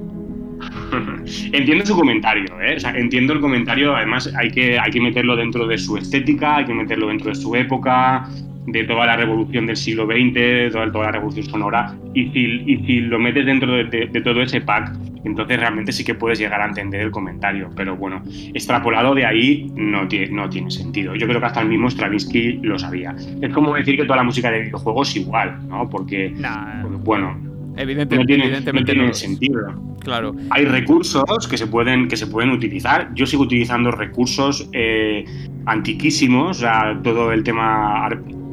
entiendo su comentario, ¿eh? O sea, entiendo el comentario, además hay que, hay que meterlo dentro de su estética, hay que meterlo dentro de su época, de toda la revolución del siglo XX, de toda, toda la revolución sonora, y si, y si lo metes dentro de, de, de, todo ese pack, entonces realmente sí que puedes llegar a entender el comentario, pero bueno, extrapolado de ahí no tiene, no tiene sentido. Yo creo que hasta el mismo Stravinsky lo sabía. Es como decir que toda la música de videojuegos es igual, ¿no? Porque, Nah, porque bueno, evidente, no tiene, evidentemente no tiene sentido. Claro. Hay recursos que se pueden, que se pueden utilizar. Yo sigo utilizando recursos eh, antiquísimos, o sea, todo el tema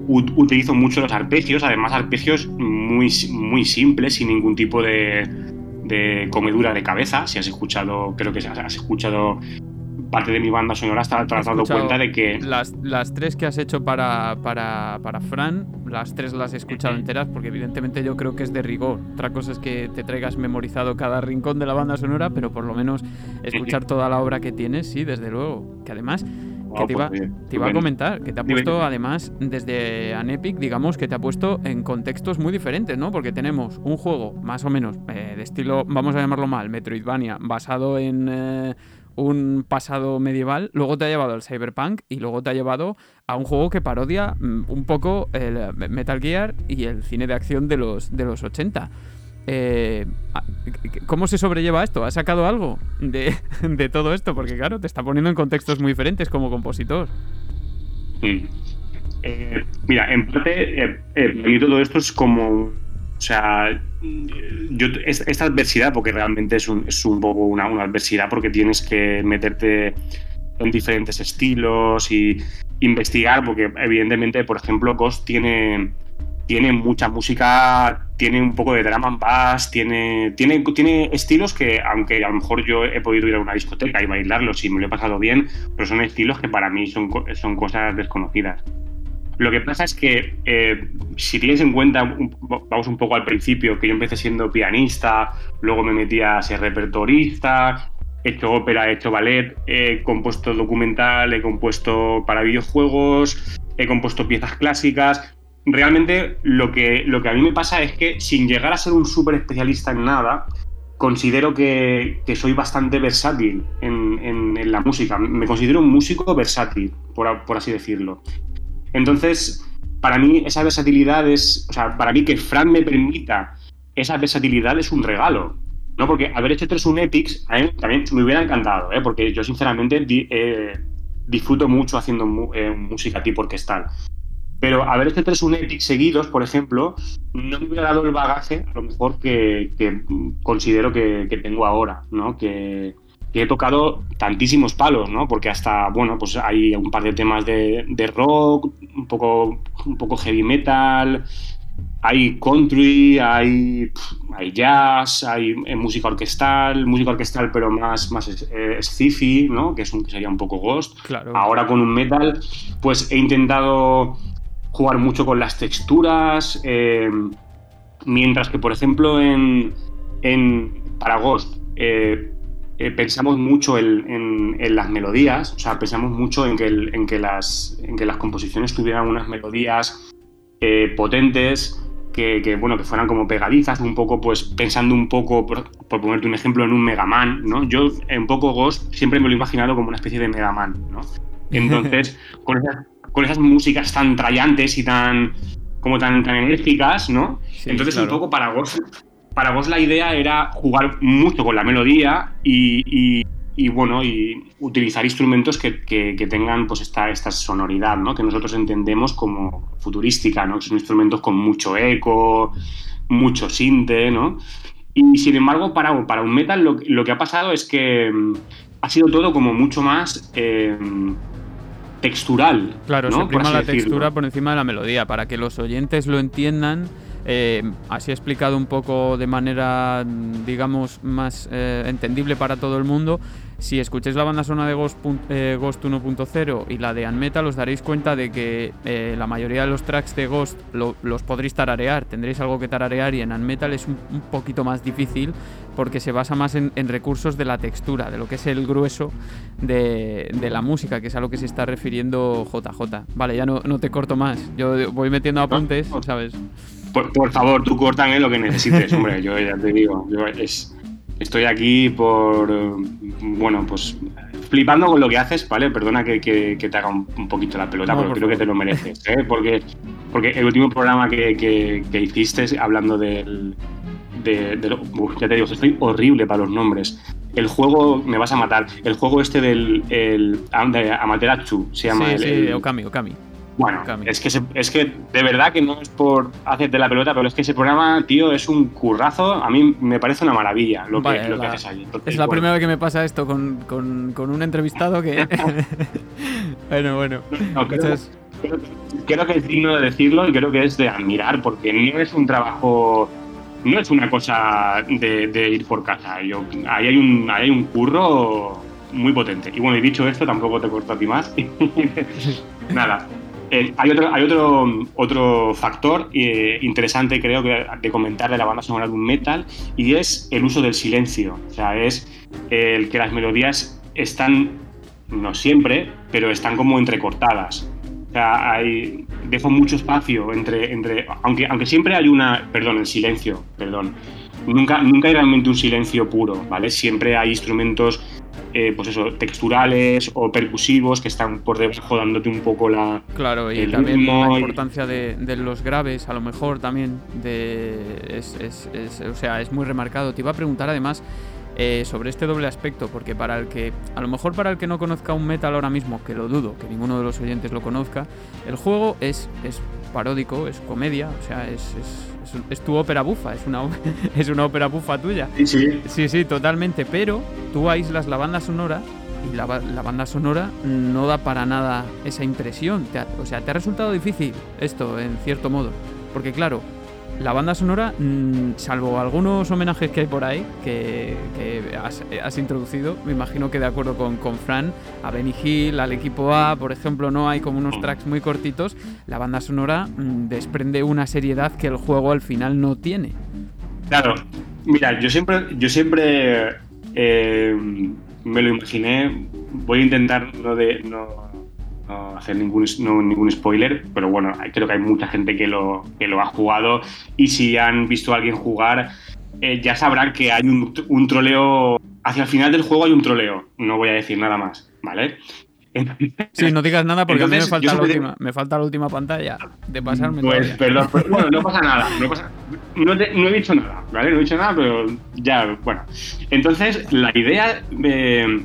utilizo mucho los arpegios, además arpegios muy, muy simples, sin ningún tipo de, de comedura de cabeza. Si has escuchado, creo que has escuchado parte de mi banda sonora, te has dado cuenta de que... Las, las tres que has hecho para, para, para, Fran, las tres las he escuchado enteras porque evidentemente yo creo que es de rigor. Otra cosa es que te traigas memorizado cada rincón de la banda sonora, pero por lo menos escuchar toda la obra que tienes, sí, desde luego. Que además que te iba, te iba a comentar, que te ha puesto además desde Anepic, digamos, que te ha puesto en contextos muy diferentes, ¿no? Porque tenemos un juego más o menos eh, de estilo, vamos a llamarlo mal, Metroidvania, basado en eh, un pasado medieval, luego te ha llevado al cyberpunk y luego te ha llevado a un juego que parodia mm, un poco el eh, Metal Gear y el cine de acción de los, de los 80. Eh, ¿Cómo se sobrelleva esto? ¿Has sacado algo de, todo esto? Porque claro, te está poniendo en contextos muy diferentes como compositor. Eh, mira, en parte, eh, eh todo esto es como, o sea, yo, esta adversidad, porque realmente es un, poco una, adversidad, porque tienes que meterte en diferentes estilos y investigar, porque evidentemente, por ejemplo, Ghost tiene mucha música, tiene un poco de drama and bass, tiene, tiene, tiene estilos que, aunque a lo mejor yo he podido ir a una discoteca y bailarlos y me lo he pasado bien, pero son estilos que para mí son, son cosas desconocidas. Lo que pasa es que eh, si tienes en cuenta, vamos un poco al principio, que yo empecé siendo pianista, luego me metí a ser repertorista, he hecho ópera, he hecho ballet, he compuesto documental, he compuesto para videojuegos, he compuesto piezas clásicas, realmente lo que, lo que a mí me pasa es que sin llegar a ser un súper especialista en nada, considero que, soy bastante versátil en, la música. Me considero un músico versátil, por, así decirlo. Entonces, para mí esa versatilidad es, o sea, para mí que Fran me permita esa versatilidad es un regalo. ¿no? Porque haber hecho tres un Epics a mí también me hubiera encantado, ¿eh? porque yo sinceramente eh, disfruto mucho haciendo eh, música tipo orquestal. Pero haber hecho tres Epic seguidos, por ejemplo, no me hubiera dado el bagaje, a lo mejor, que, considero que, tengo ahora, ¿no? Que, he tocado tantísimos palos, ¿no? Porque hasta, bueno, pues hay un par de temas de, rock, un poco, un poco heavy metal, hay country, hay, hay jazz, hay eh, música orquestal, música orquestal pero más, más eh, sci ¿no? Que, es un, que sería un poco ghost. Ahora con un metal, pues he intentado jugar mucho con las texturas, eh, mientras que, por ejemplo, en, en para Ghost eh, eh, pensamos mucho en, las melodías, o sea, pensamos mucho en que, en que, las, en que las composiciones tuvieran unas melodías potentes, que, bueno, que fueran como pegadizas, un poco, pues pensando un poco, por, ponerte un ejemplo, en un Mega Man, ¿no? Yo, en poco Ghost, siempre me lo he imaginado como una especie de Mega Man, ¿no? Entonces, con esas con esas músicas tan trallantes y tan como tan, tan enérgicas, ¿no? Entonces un poco para vos, para vos la idea era jugar mucho con la melodía y, bueno, y utilizar instrumentos que, tengan pues esta, esta sonoridad, ¿no? Que nosotros entendemos como futurística, ¿no? Que son instrumentos con mucho eco, mucho sinte, ¿no? Y sin embargo, para, para un metal lo, que ha pasado es que mm, ha sido todo como mucho más... Eh, textural. Claro, se prima la textura por encima de la melodía, para que los oyentes lo entiendan. Eh, así explicado un poco de manera, digamos, más eh, entendible para todo el mundo. Si escucháis la banda sonora de Ghost, eh, Ghost 1.0 y la de Unmetal, os daréis cuenta de que eh, la mayoría de los tracks de Ghost los podréis tararear, tendréis algo que tararear y en Unmetal es un, poquito más difícil porque se basa más en, recursos de la textura, de lo que es el grueso de, la música, que es a lo que se está refiriendo JJ. Vale, ya no, no te corto más, yo voy metiendo apuntes, ¿sabes? Por, favor, tú córtame lo que necesites, hombre, yo ya te digo, yo es Estoy aquí por, bueno, pues flipando con lo que haces, ¿vale? Perdona que, te haga un, poquito la pelota, pero creo que te lo mereces, ¿eh? Porque, porque el último programa que, hiciste hablando del... De, ya te digo, estoy horrible para los nombres. El juego, me vas a matar, el juego este del el, de Amaterasu se llama. Sí, sí, Okami, Okami. Bueno, es que, es que de verdad que no es por hacerte la pelota, pero es que ese programa, tío, es un currazo. A mí me parece una maravilla lo, que, haces allí. es la primera vez que me pasa esto con, un entrevistado que. bueno, bueno. creo, que es digno de decirlo y creo que es de admirar, porque no es un trabajo. No es una cosa de, ir por casa. Yo, ahí, hay un, ahí hay un curro muy potente. Y bueno, y dicho esto, tampoco te corto a ti más. Nada. Eh, hay otro, hay otro, otro factor eh, interesante, creo, que de comentar de la banda sonora de un metal, y es el uso del silencio. O sea, es el que las melodías están, no siempre, pero están como entrecortadas. O sea, hay, dejo mucho espacio entre, entre aunque, aunque siempre hay una, perdón, el silencio, perdón. Nunca, nunca hay realmente un silencio puro, ¿vale? Siempre hay instrumentos eh, pues eso, texturales o percusivos que están por debajo dándote un poco la. Claro, y también la importancia de, los graves, a lo mejor también. De, o sea, es muy remarcado. Te iba a preguntar además. Eh, sobre este doble aspecto, porque para el que, a lo mejor para el que no conozca un metal ahora mismo, que lo dudo, que ninguno de los oyentes lo conozca, el juego es, es paródico, es comedia, o sea, es, es, tu ópera bufa, es una, es una ópera bufa tuya. Sí, sí. Sí, sí, totalmente, pero tú aíslas la banda sonora y la, la banda sonora no da para nada esa impresión. o sea, te ha resultado difícil esto, en cierto modo, porque claro, la banda sonora, mm, salvo algunos homenajes que hay por ahí que, has, introducido, me imagino que de acuerdo con, con, Fran, a Benny Hill, al equipo A, por ejemplo, no hay como unos tracks muy cortitos, la banda sonora mm, desprende una seriedad que el juego al final no tiene. Claro, mira, yo siempre, yo siempre eh, me lo imaginé, voy a intentar no de... No no hacer ningún, ningún spoiler, pero bueno, creo que hay mucha gente que lo, que lo ha jugado y si han visto a alguien jugar, eh, ya sabrán que hay un, un troleo, hacia el final del juego hay un troleo, no voy a decir nada más, ¿vale? Sí, no digas nada porque a mí me falta, la última, me falta la última pantalla de pasarme. Pues perdón, pues, bueno, no pasa nada. No, he dicho nada, ¿vale? No he dicho nada, pero ya, bueno. Entonces, la idea de,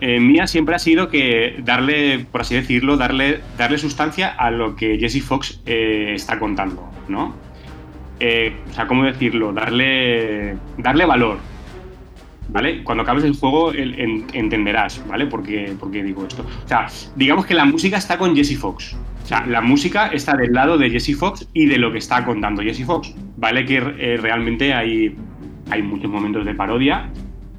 eh, mía siempre ha sido que darle, por así decirlo, darle, darle sustancia a lo que Jesse Fox eh, está contando, ¿no? Eh, o sea, ¿cómo decirlo? Darle, darle valor, ¿vale? Cuando acabes el juego entenderás, ¿vale? ¿Por qué, digo esto? O sea, digamos que la música está con Jesse Fox. O sea, la música está del lado de Jesse Fox y de lo que está contando Jesse Fox. Vale que realmente hay, hay muchos momentos de parodia,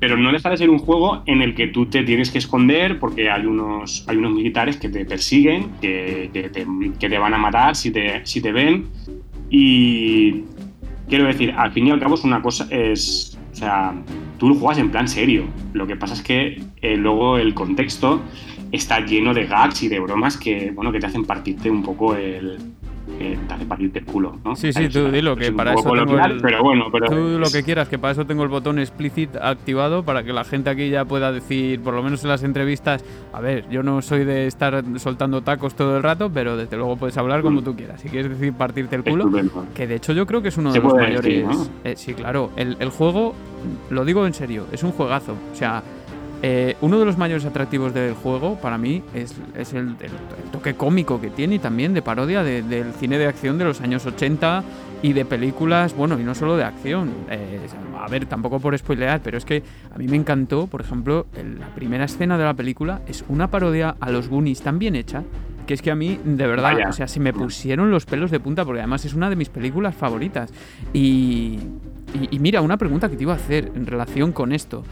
pero no deja de ser un juego en el que tú te tienes que esconder porque hay unos, hay unos militares que te persiguen, que, te, van a matar si te, si te ven. Y quiero decir, al fin y al cabo es una cosa, es, o sea, tú lo juegas en plan serio. Lo que pasa es que eh, luego el contexto está lleno de gags y de bromas que, bueno, que te hacen partirte un poco el, que te hace partirte el culo, ¿no? Sí, sí, tú dilo, que para eso tengo el, pero bueno, pero Tú lo que quieras, que para eso tengo el botón explicit activado para que la gente aquí ya pueda decir, por lo menos en las entrevistas, a ver, yo no soy de estar soltando tacos todo el rato, pero desde luego puedes hablar como tú quieras. Si quieres decir partirte el culo, que de hecho yo creo que es uno de los mayores... Eh, sí, claro, el, el juego, lo digo en serio, es un juegazo. O sea, eh, uno de los mayores atractivos del juego para mí es, el, toque cómico que tiene y también de parodia del cine de acción de los años 80 y de películas, bueno, y no solo de acción. Eh, a ver, tampoco por spoilear, pero es que a mí me encantó, por ejemplo, la primera escena de la película es una parodia a los Goonies tan bien hecha que es que a mí, de verdad, o sea, si me pusieron los pelos de punta, porque además es una de mis películas favoritas. y, y mira, una pregunta que te iba a hacer en relación con esto.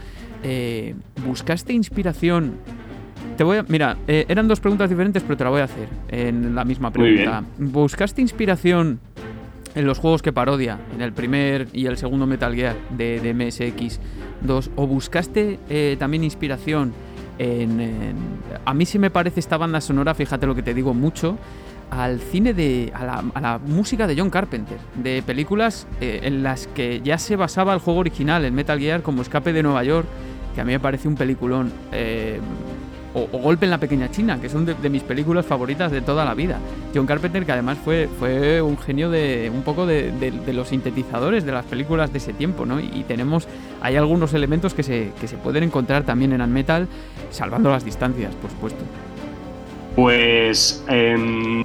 Eh, ¿buscaste inspiración? Te voy a, mira, eh, eran dos preguntas diferentes, pero te la voy a hacer en la misma pregunta. ¿Buscaste inspiración en los juegos que parodia, en el primer y el segundo Metal Gear de, MSX 2? ¿O buscaste eh, también inspiración en, A mí sí me parece esta banda sonora, fíjate lo que te digo mucho, al cine de. a la, música de John Carpenter, de películas en las que ya se basaba el juego original, en Metal Gear, como Escape de Nueva York que a mí me parece un peliculón. Eh, o, Golpe en la Pequeña China, que son de, mis películas favoritas de toda la vida. John Carpenter, que además fue, fue un genio de un poco de, los sintetizadores de las películas de ese tiempo, ¿no? Y, tenemos, hay algunos elementos que se, que se pueden encontrar también en Metal, salvando las distancias, por supuesto. Pues em,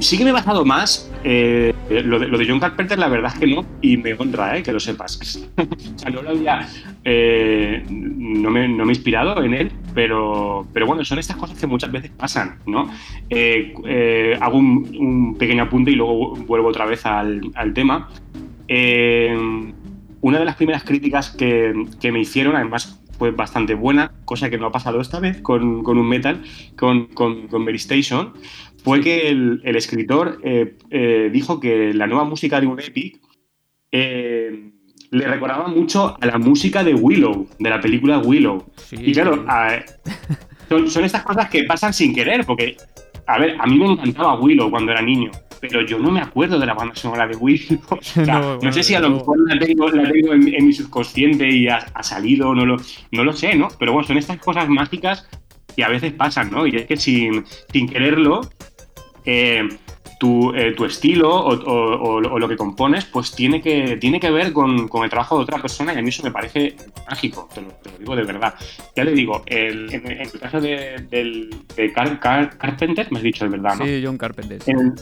sí que me he basado más. eh, lo, de, lo John Carpenter, la verdad es que no, y me honra eh, que lo sepas. o eh, no, me, no me he inspirado en él, pero, pero bueno, son estas cosas que muchas veces pasan, ¿no? Hago un, pequeño apunte y luego vuelvo otra vez al, tema. Una de las primeras críticas que, que me hicieron, además fue bastante buena, cosa que no ha pasado esta vez con, con un metal, con, con, con Mary Station, fue que el, el escritor eh, eh, dijo que la nueva música de un Epic eh, le recordaba mucho a la música de Willow, de la película Willow. Sí. Y claro, a- son, son estas cosas que pasan sin querer, porque, a ver, a mí me encantaba Willow cuando era niño, pero yo no me acuerdo de la banda sonora de Willow. O sea, No, sé si a lo no. mejor la tengo, la tengo en, en mi subconsciente y ha, ha salido, no lo, no lo sé, ¿no? Pero bueno, son estas cosas mágicas que a veces pasan, ¿no? Y es que sin, sin quererlo, eh, tu, eh, tu estilo o, o- o- o lo que compones, pues tiene que, tiene que ver con, con el trabajo de otra persona y a mí eso me parece mágico, te lo, te lo digo de verdad. Ya le digo, el- en, en el caso de, del, de Car- Car- Carpenter, me has dicho de verdad, ¿no? Sí, John Carpenter. En,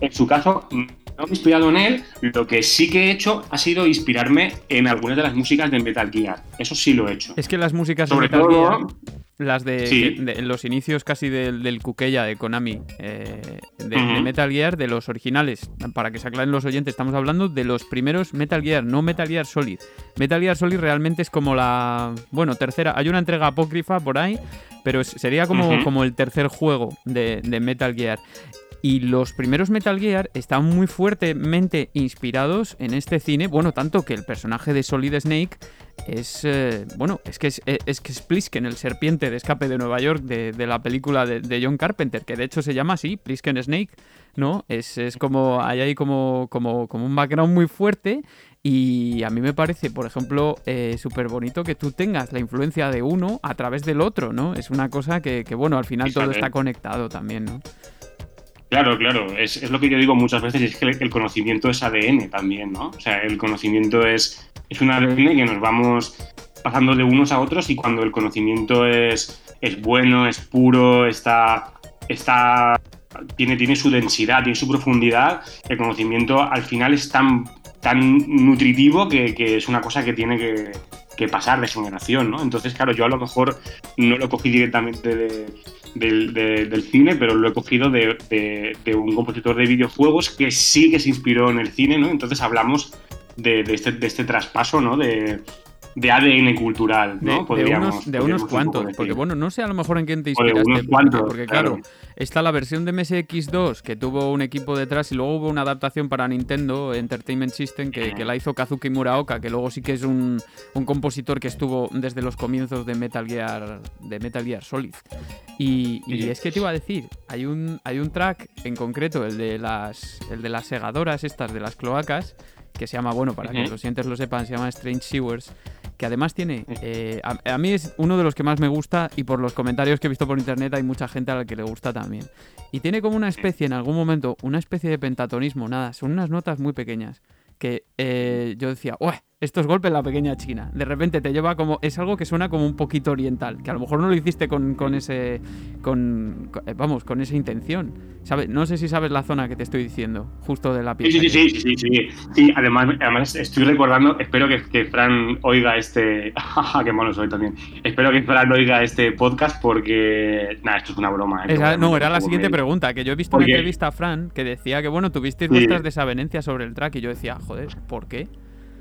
en su caso, no me he inspirado en él, lo que sí que he hecho ha sido inspirarme en algunas de las músicas de Metal Gear. Eso sí lo he hecho. Es que las músicas Sobre de Metal todo- Gear, las de, Sí. de- de los inicios casi del, del Kukeya de Konami, eh, de. Metal Gear, de los originales, para que se aclaren los oyentes, estamos hablando de los primeros Metal Gear, no Metal Gear Solid. Metal Gear Solid realmente es como la, bueno, tercera, hay una entrega apócrifa por ahí, pero sería como, como el tercer juego de, de Metal Gear. Y los primeros Metal Gear están muy fuertemente inspirados en este cine, bueno, tanto que el personaje de Solid Snake es, eh, bueno, es que es, es, es que es Plisken, el serpiente de escape de Nueva York de, de la película de, de John Carpenter, que de hecho se llama así, Plisken Snake, ¿no? Es, es como, hay ahí como, como, como un background muy fuerte y a mí me parece, por ejemplo, eh, súper bonito que tú tengas la influencia de uno a través del otro, ¿no? Es una cosa que, que, bueno, al final todo está conectado también, ¿no? Claro, claro, es, es lo que yo digo muchas veces, es que el, conocimiento es ADN también, ¿no? O sea, el conocimiento es, es un ADN que nos vamos pasando de unos a otros y cuando el conocimiento es, es bueno, es puro, está, está tiene, tiene su densidad, tiene su profundidad, el conocimiento al final es tan, tan nutritivo que, que es una cosa que tiene que, que pasar de generación, ¿no? Entonces, claro, yo a lo mejor no lo cogí directamente de, del, de- del cine, pero lo he cogido de, un compositor de videojuegos que sí que se inspiró en el cine, ¿no? Entonces hablamos de, este, este traspaso, ¿no? De, de ADN cultural, ¿no? de Podríamos- unos, de podríamos unos cuantos, porque bueno, no sé a lo mejor en quién te inspiraste. unos porque- cuantos, porque claro, claro. está la versión de MSX2 que tuvo un equipo detrás y luego hubo una adaptación para Nintendo Entertainment System que, que la hizo Kazuki Muraoka, que luego sí que es un, un compositor que estuvo desde los comienzos de Metal Gear, de Metal Gear Solid. Y, es que te iba a decir, hay un, hay un track en concreto, el de las, el de las segadoras estas, de las cloacas, que se llama, bueno, para que Ujú. los siguientes lo sepan, se llama Strange Sewers, que además tiene, eh, a, a mí es uno de los que más me gusta y por los comentarios que he visto por internet hay mucha gente a la que le gusta también. Y tiene como una especie, en algún momento, una especie de pentatonismo, nada, son unas notas muy pequeñas que eh, yo decía. Esto es golpe en la pequeña China. De repente te lleva como. Es algo que suena como un poquito oriental. Que a lo mejor no lo hiciste con, con ese. Con, con- eh, vamos, con esa intención. ¿Sabes? No sé si sabes la zona que te estoy diciendo. Justo de la pieza. sí, sí, sí, sí, sí, sí. Además, además estoy recordando, espero que, que Fran oiga este. qué mono soy también! Espero que Fran oiga este podcast porque. Nada, esto es una broma. ¿eh? Esa- no, era la siguiente me- pregunta. Que yo he visto una entrevista a Fran que decía que, bueno, tuvisteis Sí. vuestras desavenencias sobre el track. Y yo decía, joder, ¿por qué?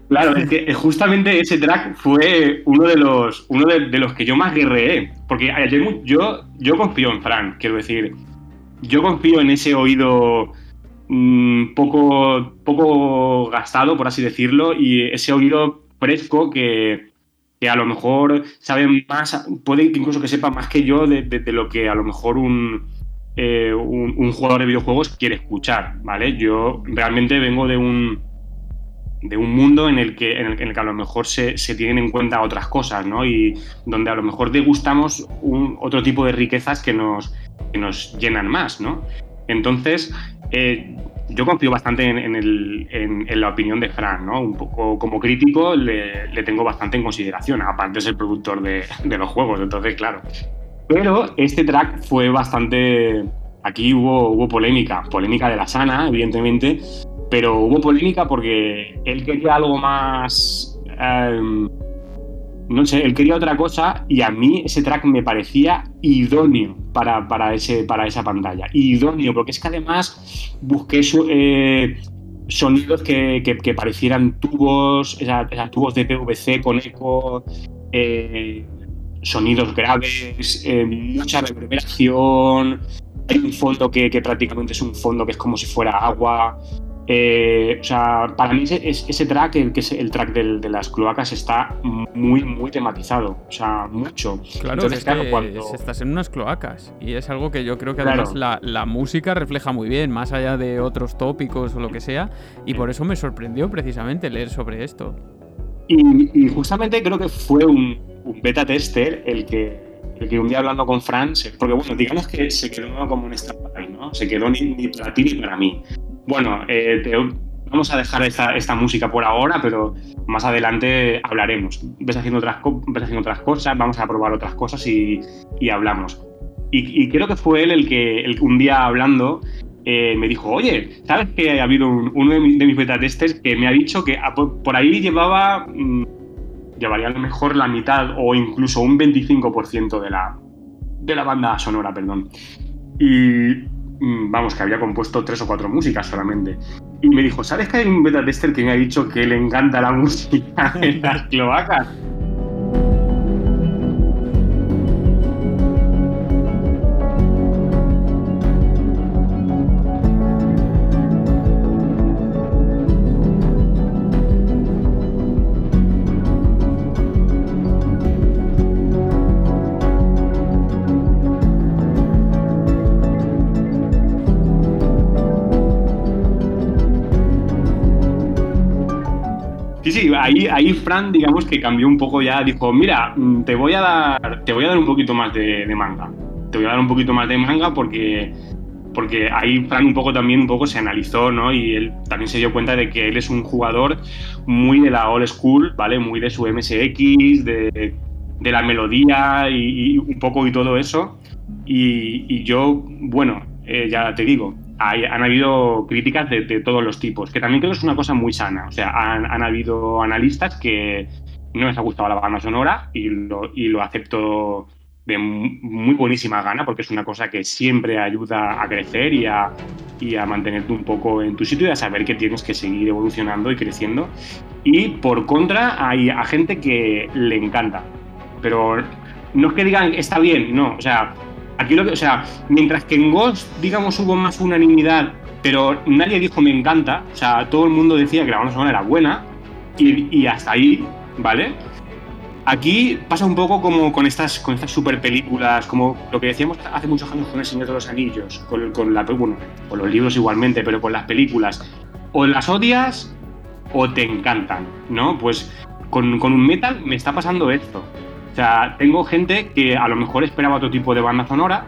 Claro, es que justamente ese track fue uno de los, uno de, los que yo más guerreé. Porque yo, yo, confío en Fran, quiero decir. Yo confío en ese oído mm, poco, poco gastado, por así decirlo, y ese oído fresco que, que a lo mejor sabe más, puede incluso que sepa más que yo de lo que a lo mejor un, eh, un, un jugador de videojuegos quiere escuchar, ¿vale? Yo realmente vengo de un, de un mundo en el que, en el, que a lo mejor se, se tienen en cuenta otras cosas, ¿no? Y donde a lo mejor degustamos un, otro tipo de riquezas que nos, que nos llenan más, ¿no? Entonces, eh, yo confío bastante en, en el- en la opinión de Fran, ¿no? Un poco como crítico le, le tengo bastante en consideración, aparte es el productor de, de los juegos, entonces, claro. Pero este track fue bastante. Aquí hubo, hubo polémica, polémica de la sana, evidentemente, pero hubo polémica porque él quería algo más. em, no sé, él quería otra cosa y a mí ese track me parecía idóneo para, para, ese, para esa pantalla. Idóneo, porque es que además busqué eh, sonidos que, que- parecieran tubos, tubos de PVC con eco, eh, sonidos graves, eh, mucha reverberación. Hay un fondo que prácticamente es un fondo que es como si fuera agua. Eh, o sea, para mí ese, es- ese track, el, que es el track del- de las cloacas, está muy, muy tematizado. O sea, mucho. Claro, Entonces, es claro, que cuando- estás en unas cloacas y es algo que yo creo que Claro. además la, la música refleja muy bien, más allá de otros tópicos o lo que sea, y por eso me sorprendió precisamente leer sobre esto. Y, y justamente creo que fue un, un beta tester el que, el que un día hablando con Fran, porque bueno, digamos que se quedó como un stand-by, ¿no? Se quedó ni, ni para ti ni para mí. Bueno, eh, vamos a dejar esta, música por ahora, pero más adelante hablaremos. Ves haciendo otras, cosas, vamos a probar otras cosas y, hablamos. Y, creo que fue él el que un día hablando eh, me dijo, oye, ¿sabes que ha habido un- uno de, mis- de mis beta testers que me ha dicho que por, ahí llevaba, mm, llevaría a lo mejor la mitad o incluso un 25% de la, de la banda sonora, perdón. Y vamos, que había compuesto tres o cuatro músicas solamente. Y me dijo, ¿sabes que hay un beta tester que me ha dicho que le encanta la música en las cloacas? Sí, sí, ahí, ahí Fran, digamos que cambió un poco ya, dijo, mira, mm, te voy a dar, te voy a dar un poquito más de, manga. Te voy a dar un poquito más de manga porque, porque ahí Fran un poco también un poco se analizó, ¿no? Y él también se dio cuenta de que él es un jugador muy de la old school, ¿vale? Muy de su MSX, de, de la melodía y, un poco y todo eso. Y, y yo, bueno, eh, ya te digo, hay- han habido críticas de, de todos los tipos, que también creo que es una cosa muy sana. O sea, han, han habido analistas que no les ha gustado la banda sonora y lo, y lo acepto de mu- muy buenísima gana, porque es una cosa que siempre ayuda a crecer y a, y a mantenerte un poco en tu sitio y a saber que tienes que seguir evolucionando y creciendo. Y por contra, hay a gente que le encanta. Pero no es que digan está bien, no. O sea, aquí lo que. O sea, mientras que en Ghost, digamos, hubo más unanimidad, pero nadie dijo me encanta. O sea, todo el mundo decía que la banda sonora era buena. Y, hasta ahí, ¿vale? Aquí pasa un poco como con estas, con estas super películas, como lo que decíamos hace muchos años con El Señor de los Anillos, con, con la, bueno, con los libros igualmente, pero con las películas. O las odias o te encantan, ¿no? Pues con, con un metal me está pasando esto. O sea, tengo gente que a lo mejor esperaba otro tipo de banda sonora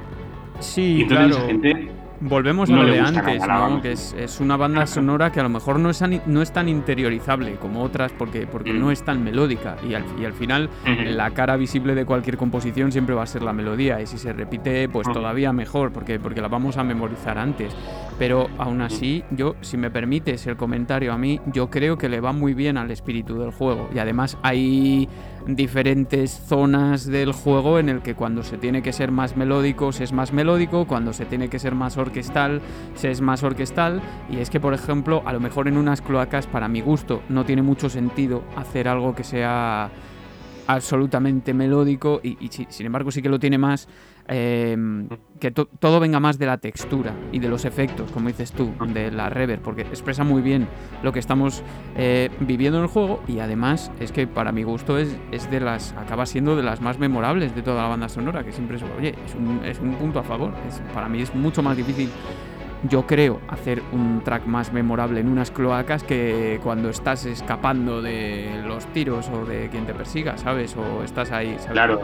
y Sí, entonces claro. gente Volvemos a no lo le de antes, nada ¿no? Que es, es una banda sonora que a lo mejor no es, ani- no es tan interiorizable como otras porque, porque Mm. no es tan melódica. Y al, y al final, la cara visible de cualquier composición siempre va a ser la melodía. Y si se repite, pues Ujú. todavía mejor, porque, porque la vamos a memorizar antes. Pero aún así, yo, si me permites el comentario a mí, yo creo que le va muy bien al espíritu del juego. Y además hay diferentes zonas del juego en el que cuando se tiene que ser más melódico se es más melódico, cuando se tiene que ser más orquestal se es más orquestal. Y es que por ejemplo a lo mejor en unas cloacas para mi gusto no tiene mucho sentido hacer algo que sea absolutamente melódico y, y si- sin embargo sí que lo tiene más eh, que to- todo venga más de la textura y de los efectos, como dices tú, de la reverb, porque expresa muy bien lo que estamos eh, viviendo en el juego y además es que para mi gusto es, es de las acaba siendo de las más memorables de toda la banda sonora, que siempre es, oye, es un, es un punto a favor. Es- para mí es mucho más difícil yo creo hacer un track más memorable en unas cloacas que cuando estás escapando de los tiros o de quien te persiga, ¿sabes? O estás ahí, ¿sabes? Claro.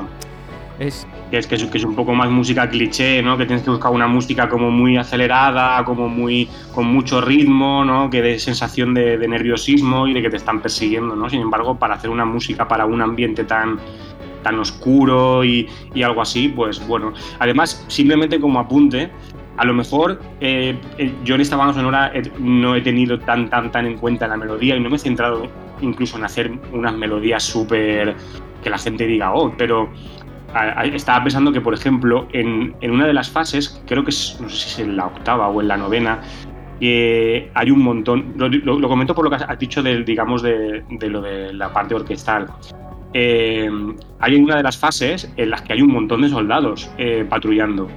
Es, que es, que es, que es un poco más música cliché, ¿no? Que tienes que buscar una música como muy acelerada, como muy con mucho ritmo, ¿no? Que dé sensación de, de nerviosismo y de que te están persiguiendo, ¿no? Sin embargo, para hacer una música para un ambiente tan tan oscuro y, y algo así, pues bueno. Además, simplemente como apunte, a lo mejor eh, eh, yo en esta banda sonora no he tenido tan, tan, tan en cuenta la melodía y no me he centrado incluso en hacer unas melodías súper que la gente diga, oh, pero estaba pensando que, por ejemplo, en, una de las fases, creo que es, no sé si es en la octava o en la novena, eh, hay un montón, lo, comento por lo que has dicho del, digamos, de, lo de la parte orquestal. hay una de las fases en las que hay un montón de soldados patrullando.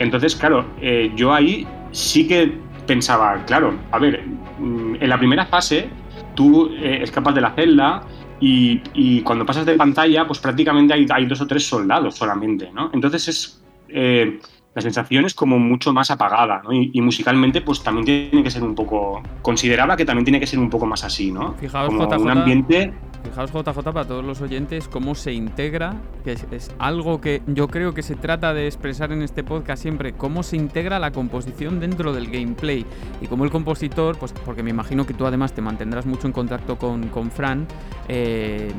Entonces, claro, eh, yo ahí sí que pensaba, claro, a ver, mm, en la primera fase tú eh, escapas de la celda y, cuando pasas de pantalla, pues prácticamente hay, hay, dos o tres soldados solamente, ¿no? Entonces es... Eh, la sensación es como mucho más apagada, ¿no? Y, musicalmente, pues también tiene que ser un poco. Consideraba que también tiene que ser un poco más así, ¿no? Fijaos, como un ambiente Fijaos JJ para todos los oyentes cómo se integra, que es, algo que yo creo que se trata de expresar en este podcast siempre, cómo se integra la composición dentro del gameplay y cómo el compositor, pues porque me imagino que tú además te mantendrás mucho en contacto con, con Fran, eh,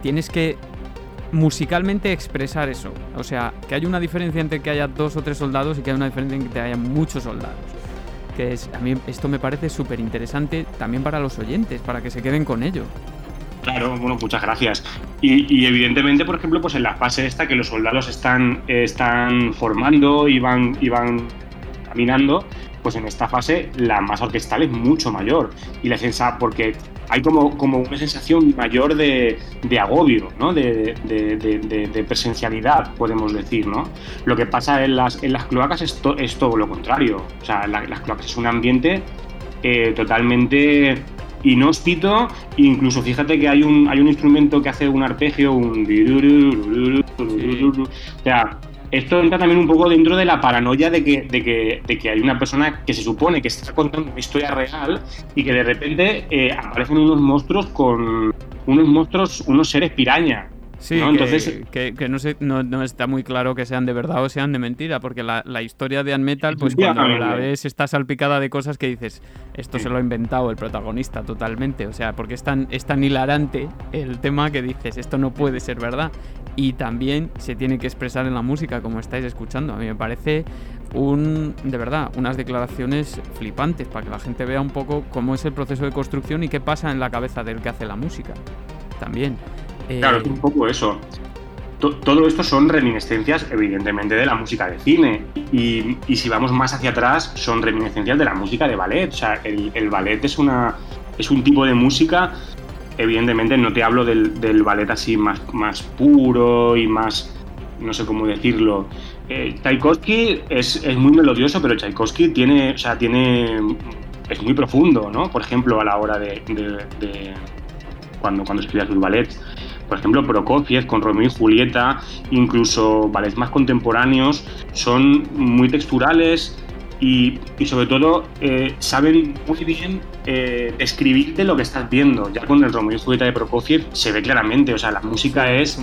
tienes que musicalmente expresar eso. O sea, que hay una diferencia entre que haya dos o tres soldados y que hay una diferencia entre que haya muchos soldados. Que es, a mí esto me parece súper interesante también para los oyentes, para que se queden con ello. Claro, bueno, muchas gracias. Y, evidentemente, por ejemplo, pues en la fase esta que los soldados están, están formando y van, y van caminando, pues en esta fase la masa orquestal es mucho mayor. Y la sensación, porque hay como, como una sensación mayor de, agobio, ¿no? De, presencialidad, podemos decir, ¿no? Lo que pasa en las, en las cloacas es, es todo lo contrario. O sea, las cloacas es un ambiente eh, totalmente inhóspito, incluso fíjate que hay un, hay un instrumento que hace un arpegio, un... O sea, esto entra también un poco dentro de la paranoia de que, de que, de que hay una persona que se supone que está contando una historia real y que de repente eh, aparecen unos monstruos con unos monstruos, unos seres piraña. Sí, ¿no? Entonces, que, no, sé, no, está muy claro que sean de verdad o sean de mentira, porque la, historia de Unmetal, pues cuando la ves está salpicada de cosas que dices, esto se lo ha inventado el protagonista totalmente, o sea, porque es tan, es tan hilarante el tema que dices, esto no puede ser verdad. Y también se tiene que expresar en la música, como estáis escuchando. A mí me parece un, de verdad, unas declaraciones flipantes para que la gente vea un poco cómo es el proceso de construcción y qué pasa en la cabeza del que hace la música. También. Claro, es un poco eso. todo esto son reminiscencias, evidentemente, de la música de cine. Y, si vamos más hacia atrás, son reminiscencias de la música de ballet. O sea, el, ballet es, una, es un tipo de música, evidentemente, no te hablo del, ballet así más, más puro y más, no sé cómo decirlo. Eh, Tchaikovsky es, muy melodioso, pero Tchaikovsky tiene, o sea, tiene, es muy profundo, ¿no? Por ejemplo, a la hora de, cuando, cuando escribía sus ballets por ejemplo, Prokofiev con Romeo y Julieta, incluso ballets más contemporáneos, son muy texturales y, sobre todo eh, saben muy bien eh, describirte lo que estás viendo. Ya con el Romeo y Julieta de Prokofiev se ve claramente, o sea, la música es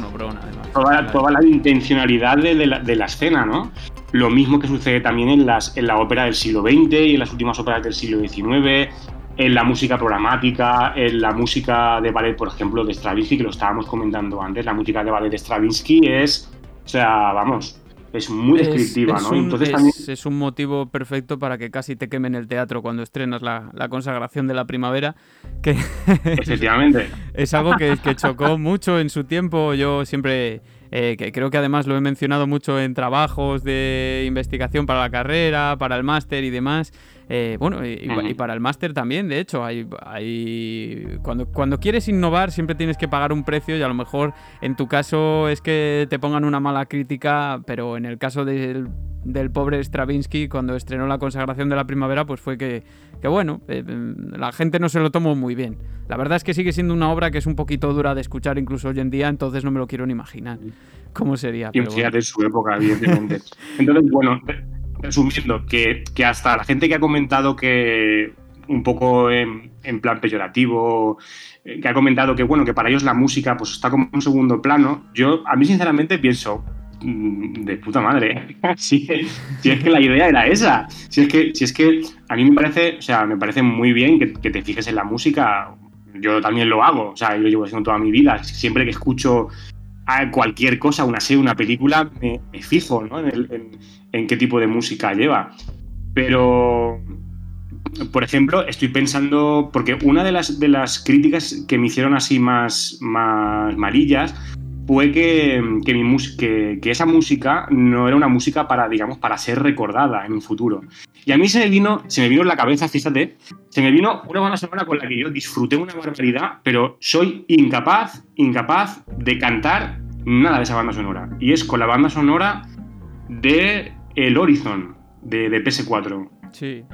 toda, la intencionalidad de, la, de, la, escena, ¿no? Lo mismo que sucede también en, las, en la ópera del siglo XX y en las últimas óperas del siglo XIX, en la música programática, en la música de ballet, por ejemplo, de Stravinsky, que lo estábamos comentando antes, la música de ballet de Stravinsky es, o sea, vamos, es muy descriptiva, ¿no? Un, Entonces también... es, un motivo perfecto para que casi te quemen el teatro cuando estrenas la, consagración de la primavera. Que Efectivamente. es algo que, que, chocó mucho en su tiempo. Yo siempre, eh, que creo que además lo he mencionado mucho en trabajos de investigación para la carrera, para el máster y demás. Eh, bueno, y, para el máster también, de hecho, hay, hay cuando, cuando quieres innovar siempre tienes que pagar un precio y a lo mejor en tu caso es que te pongan una mala crítica, pero en el caso del, del pobre Stravinsky, cuando estrenó la consagración de la primavera, pues fue que, que bueno, eh, la gente no se lo tomó muy bien. La verdad es que sigue siendo una obra que es un poquito dura de escuchar incluso hoy en día, entonces no me lo quiero ni imaginar cómo sería. Y de su época, evidentemente. entonces, bueno resumiendo, que, que, hasta la gente que ha comentado que un poco en, plan peyorativo, eh, que ha comentado que bueno, que para ellos la música pues está como en segundo plano, yo a mí sinceramente pienso, mm, de puta madre. si, si, es que la idea era esa. Si es que, si es que a mí me parece, o sea, me parece muy bien que, que, te fijes en la música. Yo también lo hago, o sea, yo lo llevo haciendo toda mi vida. Siempre que escucho a cualquier cosa, una serie, una película, me, me fijo ¿no? en, el- en- en qué tipo de música lleva. Pero, por ejemplo, estoy pensando, porque una de las, de las críticas que me hicieron así más, más malillas fue que, que, esa música no era una música para, digamos, para ser recordada en un futuro. Y a mí se me vino, se me vino en la cabeza, fíjate, se me vino una banda sonora con la que yo disfruté una barbaridad, pero soy incapaz, incapaz de cantar nada de esa banda sonora. Y es con la banda sonora de El Horizon, de, de PS4. Sí.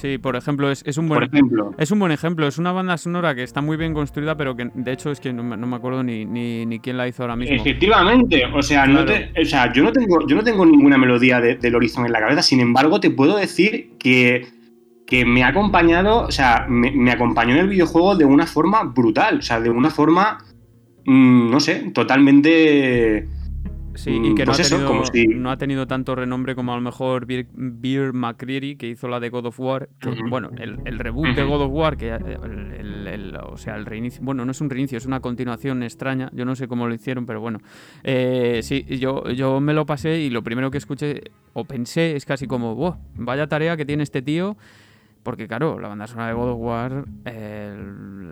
Sí, por ejemplo, es, es un Por buen. ejemplo. Es un buen ejemplo, es una banda sonora que está muy bien construida, pero que de hecho es que no, me- no me acuerdo ni, ni, ni quién la hizo ahora mismo. Efectivamente, o sea, no te- o sea, yo no tengo, yo no tengo ninguna melodía de- del Horizon en la cabeza, sin embargo, te puedo decir que, que me ha acompañado, o sea, me, me acompañó en el videojuego de una forma brutal, o sea, de una forma, mm, no sé, totalmente... Sí, y que no, Pues ha eso, tenido, como si- no ha tenido tanto renombre como a lo mejor Beer, Beer McCreary, que hizo la de God of War. que. Bueno, el, el reboot de. God of War, que eh, el, el- el- o sea, el reinicio. Bueno, no es un reinicio, es una continuación extraña. Yo no sé cómo lo hicieron, pero bueno. Eh, sí, yo, yo me lo pasé y lo primero que escuché o pensé es casi como, "Buah, vaya tarea que tiene este tío. Porque, claro, la banda sonora de God of War, eh,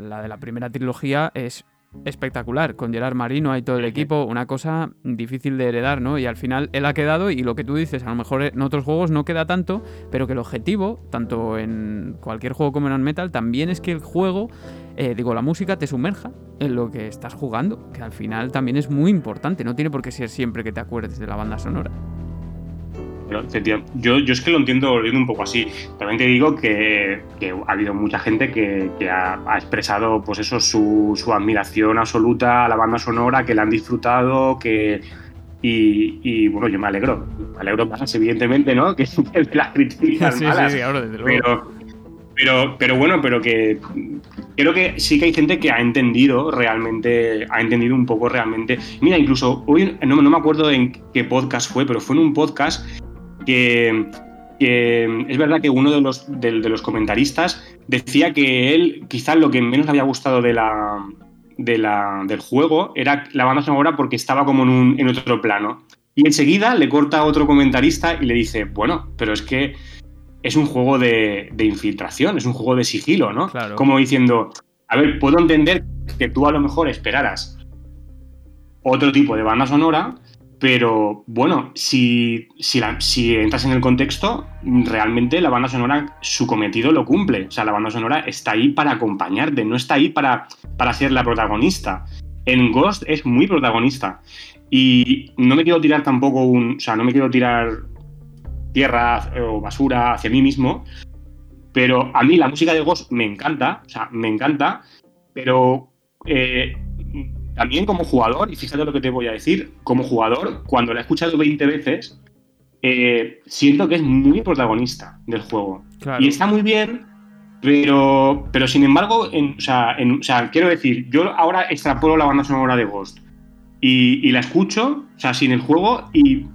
la de la primera trilogía, es espectacular. Con Gerard Marino hay todo el equipo, una cosa difícil de heredar, ¿no? Y al final él ha quedado, y lo que tú dices, a lo mejor en otros juegos no queda tanto, pero que el objetivo, tanto en cualquier juego como en Metal, también es que el juego, eh, digo, la música te sumerja en lo que estás jugando, que al final también es muy importante, no tiene por qué ser siempre que te acuerdes de la banda sonora. Yo, yo es que lo entiendo, lo entiendo un poco así. También te digo que, que ha habido mucha gente que, que ha, ha expresado pues eso, su, su admiración absoluta a la banda sonora, que la han disfrutado, que. Y, y, bueno, yo me alegro. Me alegro más, evidentemente, ¿no? Que, de las críticas malas. ahora desde Pero, pero, pero bueno, pero que creo que sí que hay gente que ha entendido realmente, ha entendido un poco realmente. Mira, incluso hoy no, no me acuerdo en qué podcast fue, pero fue en un podcast que, que es verdad que uno de los, de, de los comentaristas decía que él quizás lo que menos le había gustado de la, de la, del juego era la banda sonora porque estaba como en, un, en otro plano. Y enseguida le corta a otro comentarista y le dice, bueno, pero es que es un juego de, de infiltración, es un juego de sigilo, ¿no? Claro. Como diciendo, a ver, puedo entender que tú a lo mejor esperaras otro tipo de banda sonora, pero bueno, si, si, entras en el contexto, realmente la banda sonora, su cometido lo cumple. O sea, la banda sonora está ahí para acompañarte, no está ahí para, para ser la protagonista. En Ghost es muy protagonista. Y no me quiero tirar tampoco un. O sea, no me quiero tirar tierra o basura hacia mí mismo. Pero a mí la música de Ghost me encanta. O sea, me encanta. Pero eh, también como jugador, y fíjate lo que te voy a decir, como jugador, cuando la he escuchado 20 veces, eh, siento que es muy protagonista del juego. Claro. Y está muy bien, pero, pero sin embargo, en- o, sea, en- o sea, quiero decir, yo ahora extrapolo la banda sonora de Ghost y, y la escucho, o sea, sin el juego, y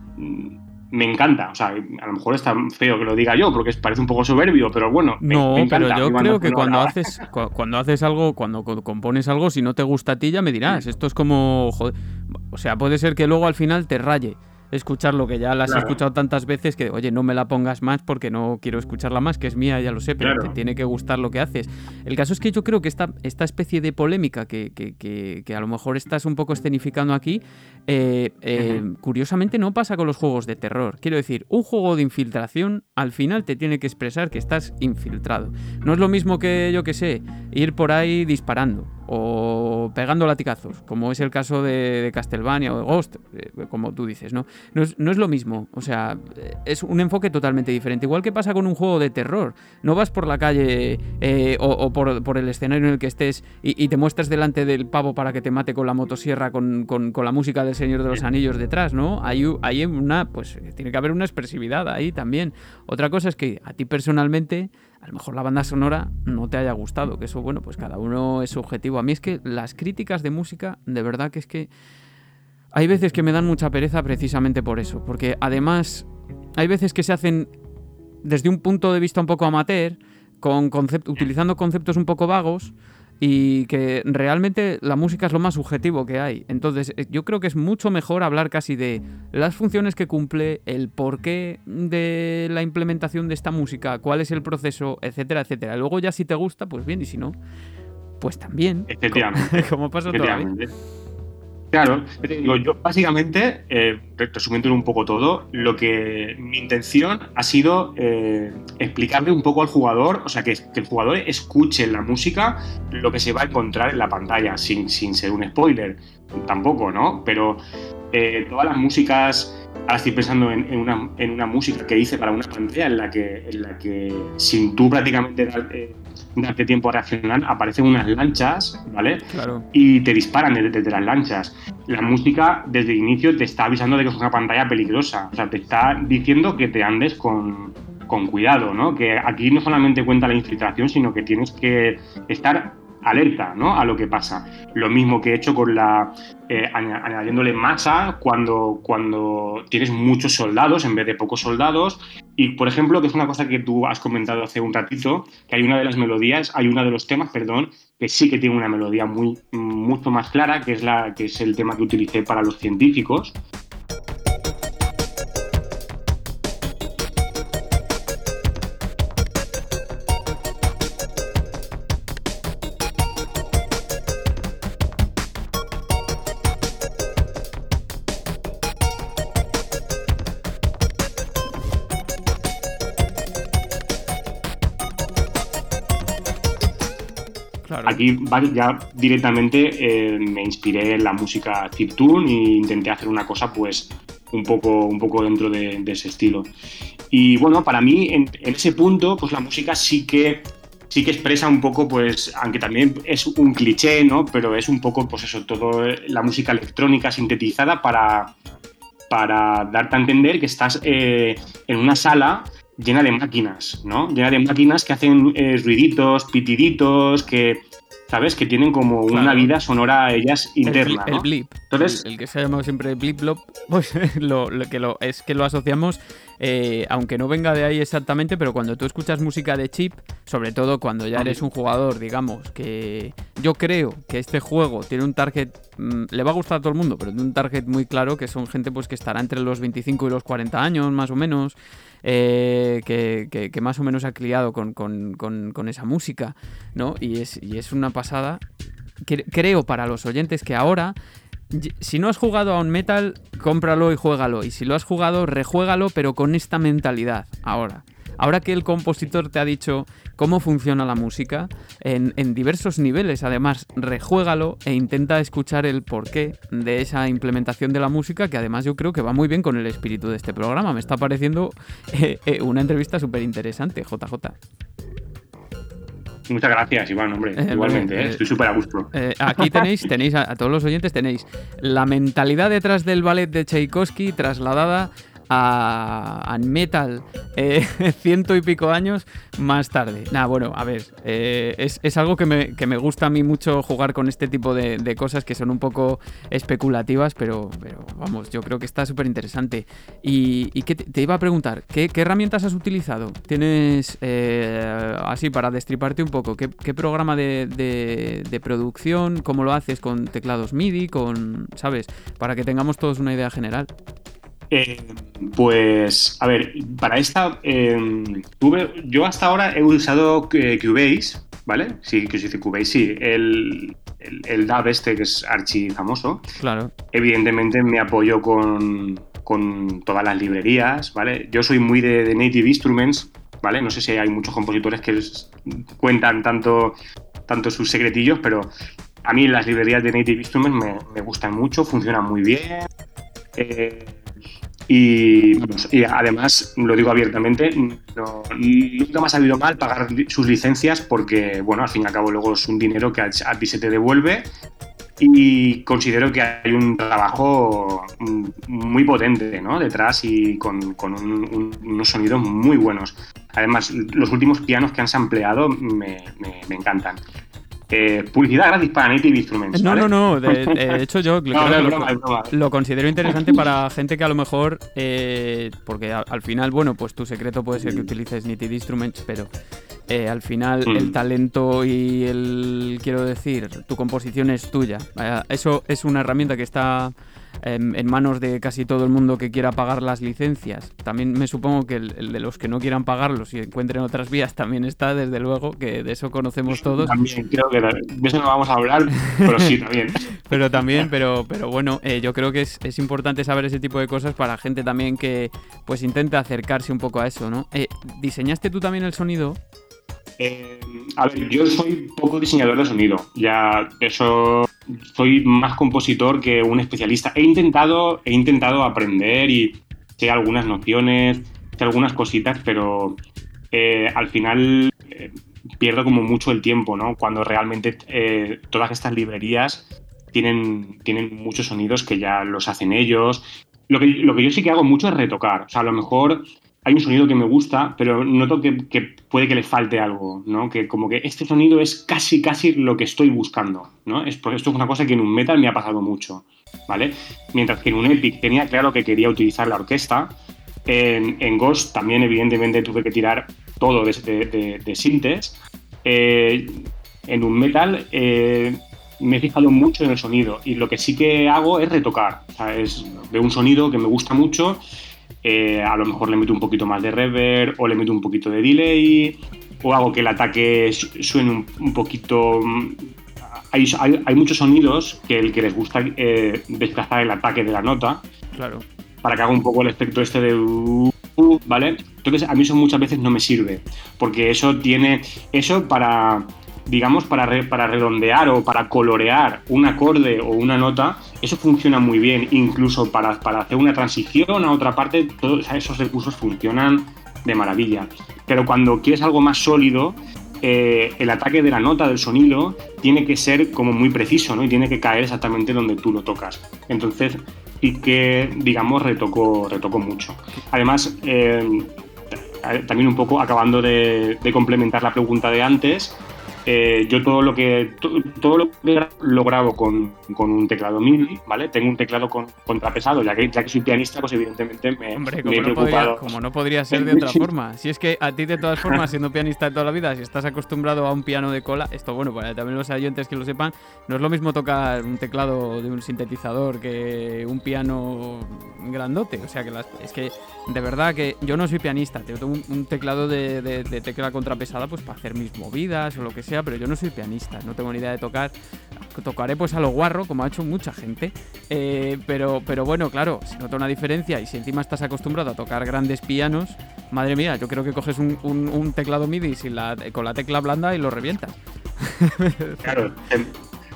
me encanta. O sea, a lo mejor está feo que lo diga yo, porque parece un poco soberbio, pero bueno, me, No, me encanta pero yo creo que cuando haces, cu- cuando haces algo, cuando co- compones algo, si no te gusta a ti, ya me dirás. Esto es como. joder, o sea, puede ser que luego al final te raye escuchar lo que ya la has Claro. escuchado tantas veces que, oye, no me la pongas más porque no quiero escucharla más, que es mía, ya lo sé, pero Claro. te tiene que gustar lo que haces. El caso es que yo creo que esta, esta especie de polémica que, que- que- que a lo mejor estás un poco escenificando aquí, eh, eh, curiosamente no pasa con los juegos de terror. Quiero decir, un juego de infiltración al final te tiene que expresar que estás infiltrado. No es lo mismo que, yo que sé, ir por ahí disparando o pegando latigazos, como es el caso de, de Castlevania o de Ghost, eh, como tú dices, ¿no? No es, no es lo mismo, o sea, es un enfoque totalmente diferente. Igual que pasa con un juego de terror. No vas por la calle eh, o, o por, por el escenario en el que estés y, y te muestras delante del pavo para que te mate con la motosierra con, con- con la música del Señor de los Anillos detrás, ¿no? Hay, hay una, pues tiene que haber una expresividad ahí también. Otra cosa es que a ti personalmente, a lo mejor la banda sonora no te haya gustado, que eso, bueno, pues cada uno es subjetivo. A mí es que las críticas de música, de verdad que es que hay veces que me dan mucha pereza precisamente por eso, porque además hay veces que se hacen desde un punto de vista un poco amateur, con concep- utilizando conceptos un poco vagos y que realmente la música es lo más subjetivo que hay. Entonces, eh, yo creo que es mucho mejor hablar casi de las funciones que cumple, el porqué de la implementación de esta música, cuál es el proceso, etcétera, etcétera. Luego ya si te gusta, pues bien, y si no, pues también. Efectivamente. Como pasa todavía. Claro, digo, yo básicamente, eh, resumiendo un poco todo, lo que mi intención ha sido eh, explicarle un poco al jugador, o sea, que, el jugador escuche en la música lo que se va a encontrar en la pantalla, sin, sin ser un spoiler, tampoco, ¿no? Pero eh, todas las músicas, ahora estoy pensando en, una, en, una, música que hice para una pantalla en la que, en la que sin tú prácticamente darte tiempo a reaccionar, aparecen unas lanchas, ¿vale? Claro. Y te disparan desde, las lanchas. La música desde el inicio te está avisando de que es una pantalla peligrosa, o sea, te está diciendo que te andes con, con cuidado, ¿no? Que aquí no solamente cuenta la infiltración, sino que tienes que estar alerta ¿no? a lo que pasa. Lo mismo que he hecho con la eh, añadiéndole masa cuando, cuando tienes muchos soldados en vez de pocos soldados. Y por ejemplo, que es una cosa que tú has comentado hace un ratito, que hay una de las melodías, hay uno de los temas, perdón, que sí que tiene una melodía muy, mucho más clara, que es, la, que es el tema que utilicé para los científicos. Aquí ya directamente eh, me inspiré en la música chiptune e intenté hacer una cosa pues un poco, un poco dentro de, ese estilo. Y bueno, para mí en, ese punto pues la música sí que sí que expresa un poco, pues, aunque también es un cliché, ¿no? Pero es un poco, pues eso, todo la música electrónica sintetizada para, para darte a entender que estás eh, en una sala llena de máquinas, ¿no? Llena de máquinas que hacen eh, ruiditos, pitiditos, que ¿sabes? Que tienen como una vida sonora a ellas interna. El, blip. Entonces, el, que se ha llamado siempre blip blop, pues lo, que lo, es que lo asociamos, eh, aunque no venga de ahí exactamente, pero cuando tú escuchas música de chip, sobre todo cuando ya eres un jugador, digamos, que yo creo que este juego tiene un target, mm, le va a gustar a todo el mundo, pero tiene un target muy claro que son gente pues que estará entre los 25 y los 40 años, más o menos. Eh, que, más o menos ha criado con, esa música, ¿no? Y es, y es una pasada. Creo para los oyentes que ahora si no has jugado a un metal, cómpralo y juégalo. Y si lo has jugado, rejuégalo, pero con esta mentalidad ahora. Ahora que el compositor te ha dicho cómo funciona la música, en, diversos niveles, además, rejuégalo e intenta escuchar el porqué de esa implementación de la música, que además yo creo que va muy bien con el espíritu de este programa. Me está pareciendo eh, eh, una entrevista súper interesante, JJ. Muchas gracias, Iván, hombre. Eh, Igualmente, estoy súper a gusto. aquí tenéis, tenéis a, todos los oyentes, tenéis la mentalidad detrás del ballet de Tchaikovsky trasladada a, metal eh, ciento y pico años más tarde. Nada, bueno, a ver, eh, es, algo que me, gusta a mí mucho jugar con este tipo de, cosas que son un poco especulativas, pero, pero vamos, yo creo que está súper interesante. Y, que te, iba a preguntar, ¿qué, herramientas has utilizado? ¿Tienes, eh, así, para destriparte un poco, qué, programa de, de producción? ¿Cómo lo haces con teclados MIDI? con, ¿Sabes? Para que tengamos todos una idea general. Eh, pues, a ver, para esta, eh, tuve, yo hasta ahora he usado Cubase, ¿vale? Sí, que se dice Cubase, sí. El, el, DAV este, que es archi famoso. Claro. Evidentemente me apoyo con, con todas las librerías, ¿vale? Yo soy muy de, Native Instruments, ¿vale? No sé si hay muchos compositores que cuentan tanto, tanto sus secretillos, pero a mí las librerías de Native Instruments me, me gustan mucho, funcionan muy bien. Eh, y, además, lo digo abiertamente, nunca me ha sabido mal pagar sus licencias porque, bueno, al fin y al cabo luego es un dinero que a, ti se te devuelve y considero que hay un trabajo muy potente ¿no? detrás y con, unos sonidos muy buenos. Además, los últimos pianos que han sampleado me, me encantan. Eh, publicidad gratis para Native Instruments. No, no, no. De, hecho, yo lo, considero interesante para gente que a lo mejor. Eh, porque al final, bueno, pues tu secreto puede ser que utilices Native Instruments, pero eh, al final Mm. el talento y el, quiero decir, tu composición es tuya. Eh, eso es una herramienta que está en manos de casi todo el mundo que quiera pagar las licencias. También me supongo que el, el de los que no quieran pagarlos y encuentren otras vías también está, desde luego, que de eso conocemos todos. También creo que de eso no vamos a hablar, pero sí, también. Pero también, pero, pero bueno, eh, yo creo que es, es importante saber ese tipo de cosas para gente también que pues intenta acercarse un poco a eso, ¿no? Eh, ¿Diseñaste tú también el sonido? Eh, a ver, yo soy poco diseñador de sonido. Ya eso soy más compositor que un especialista. He intentado, he intentado aprender y sé algunas nociones, sé algunas cositas, pero eh, al final eh, pierdo como mucho el tiempo, ¿no? Cuando realmente todas estas librerías tienen, tienen muchos sonidos que ya los hacen ellos. Lo que, lo que yo sí que hago mucho es retocar. O sea, a lo mejor hay un sonido que me gusta, pero noto que, puede que le falte algo, ¿no? Que como que este sonido es casi, casi lo que estoy buscando, ¿no? Esto es una cosa que en un metal me ha pasado mucho, ¿vale? Mientras que en un Epic tenía claro que quería utilizar la orquesta, en, en Ghost también evidentemente tuve que tirar todo de, de, sintes. Eh, en un metal eh, me he fijado mucho en el sonido y lo que sí que hago es retocar, o es de un sonido que me gusta mucho eh, a lo mejor le meto un poquito más de reverb o le meto un poquito de delay o hago que el ataque suene un, un poquito... Hay, hay, hay, muchos sonidos que el que les gusta eh, desplazar el ataque de la nota claro. para que haga un poco el efecto este de... Uh, uh, ¿Vale? Entonces a mí eso muchas veces no me sirve porque eso tiene... Eso para digamos, para, re, para redondear o para colorear un acorde o una nota, eso funciona muy bien. Incluso para, para hacer una transición a otra parte, todos esos recursos funcionan de maravilla. Pero cuando quieres algo más sólido, eh, el ataque de la nota, del sonido, tiene que ser como muy preciso, ¿no? Y tiene que caer exactamente donde tú lo tocas. Entonces, sí que, digamos, retoco mucho. Además, eh, también un poco acabando de complementar la pregunta de antes, eh, yo todo lo que todo, lo que lo grabo con, con, un teclado MIDI, ¿vale? Tengo un teclado con, contrapesado, ya que, ya que soy pianista, pues evidentemente me, Hombre, me he no preocupado. Podría, como no podría ser de otra forma. Si es que a ti, de todas formas, siendo pianista de toda la vida, si estás acostumbrado a un piano de cola, esto, bueno, para también los oyentes que lo sepan, no es lo mismo tocar un teclado de un sintetizador que un piano grandote. O sea, que las, es que de verdad que yo no soy pianista, tengo un, un teclado de, de, de, tecla contrapesada pues para hacer mis movidas o lo que sea, pero yo no soy pianista, no tengo ni idea de tocar. Tocaré pues a lo guarro, como ha hecho mucha gente. Eh, pero, pero bueno, claro, se nota una diferencia y si encima estás acostumbrado a tocar grandes pianos, madre mía, yo creo que coges un, teclado MIDI con la tecla blanda y lo revientas. claro,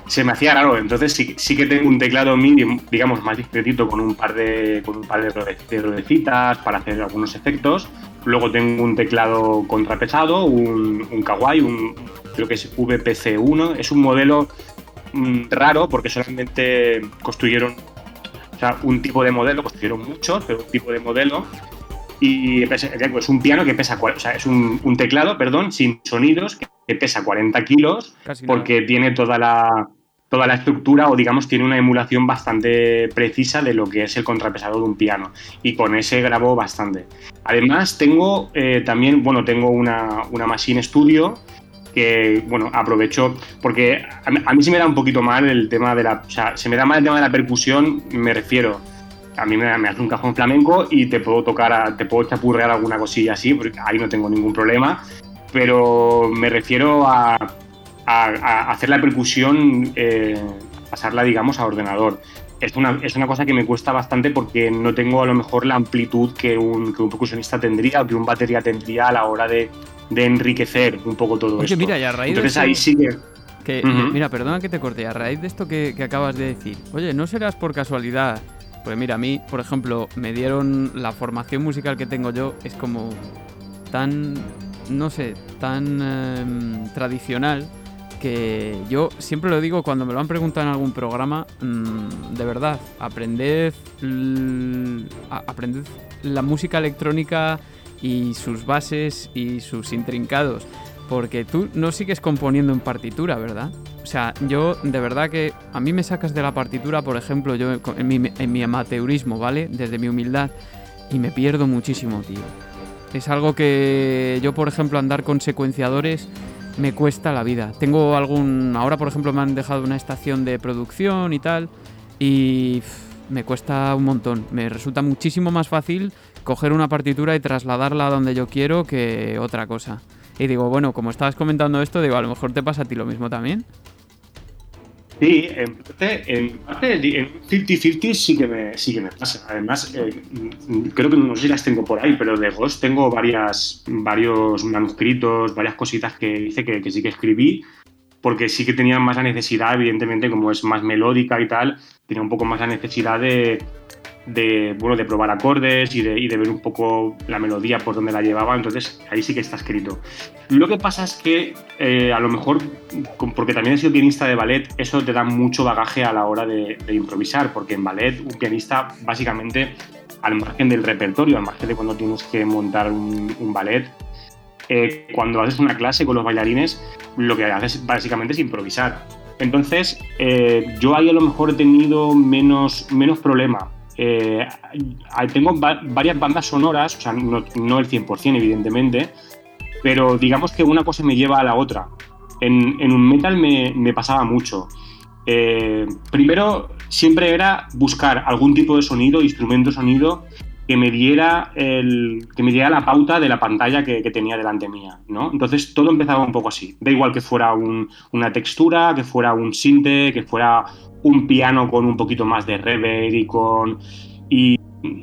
se me hacía raro. Entonces sí, sí, que tengo un teclado MIDI, digamos, más discretito con un par de, con un par de ruedecitas para hacer algunos efectos. Luego tengo un teclado contrapesado, un, un Kawaii, un, creo que es VPC1. Es un modelo mmm, raro porque solamente construyeron o sea, un tipo de modelo, construyeron muchos, pero un tipo de modelo. Y es un piano que pesa, o sea, es un, un teclado, perdón, sin sonidos, que, pesa 40 kilos, Casi porque nada. tiene toda la, toda la estructura o digamos tiene una emulación bastante precisa de lo que es el contrapesado de un piano y con ese grabo bastante. Además tengo eh, también, bueno, tengo una, una Machine Studio que, bueno, aprovecho porque a mí, a se me da un poquito mal el tema de la, o se me da mal el tema de la percusión, me refiero, a mí me, me hace un cajón flamenco y te puedo tocar, te puedo chapurrear alguna cosilla así, porque ahí no tengo ningún problema, pero me refiero a hacer la percusión, eh, pasarla, digamos, a ordenador. Es una, es una cosa que me cuesta bastante porque no tengo a lo mejor la amplitud que un, que un percusionista tendría o que un batería tendría a la hora de, de enriquecer un poco todo Oye, esto. mira, y a raíz Entonces de ahí sí que... que Ujú. Mira, perdona que te corte, a raíz de esto que, que acabas de decir, oye, ¿no serás por casualidad? Pues mira, a mí, por ejemplo, me dieron la formación musical que tengo yo, es como tan, no sé, tan eh, tradicional que yo siempre lo digo cuando me lo han preguntado en algún programa, mmm, de verdad, aprended, aprended la música electrónica y sus bases y sus intrincados, porque tú no sigues componiendo en partitura, ¿verdad? O sea, yo de verdad que a mí me sacas de la partitura, por ejemplo, yo en mi, en mi amateurismo, ¿vale? Desde mi humildad, y me pierdo muchísimo, tío. Es algo que yo, por ejemplo, andar con secuenciadores me cuesta la vida. Tengo algún... Ahora, por ejemplo, me han dejado una estación de producción y tal, y me cuesta un montón. Me resulta muchísimo más fácil coger una partitura y trasladarla a donde yo quiero que otra cosa. Y digo, bueno, como estabas comentando esto, digo, a lo mejor te pasa a ti lo mismo también. Sí, en parte, en parte, en 50-50 sí que me, sí que me pasa. Además, eh, creo que no sé si las tengo por ahí, pero de Ghost tengo varias, varios manuscritos, varias cositas que dice que, que sí que escribí, porque sí que tenía más la necesidad, evidentemente, como es más melódica y tal, tenía un poco más la necesidad de, de, bueno, de probar acordes y de, ver un poco la melodía por donde la llevaba, entonces ahí sí que está escrito. Lo que pasa es que eh, a lo mejor, porque también he sido pianista de ballet, eso te da mucho bagaje a la hora de, improvisar, porque en ballet un pianista básicamente, al margen del repertorio, al margen de cuando tienes que montar un, un ballet, eh, cuando haces una clase con los bailarines, lo que haces básicamente es improvisar. Entonces, eh, yo ahí a lo mejor he tenido menos, menos problema, eh, tengo varias bandas sonoras, o sea, no, no, el 100% evidentemente, pero digamos que una cosa me lleva a la otra. En, un metal me, me pasaba mucho. Eh, primero, siempre era buscar algún tipo de sonido, instrumento sonido, que me diera, el, que me diera la pauta de la pantalla que, tenía delante mía, ¿no? Entonces todo empezaba un poco así. Da igual que fuera un, una textura, que fuera un sinte, que fuera un piano con un poquito más de reverb y con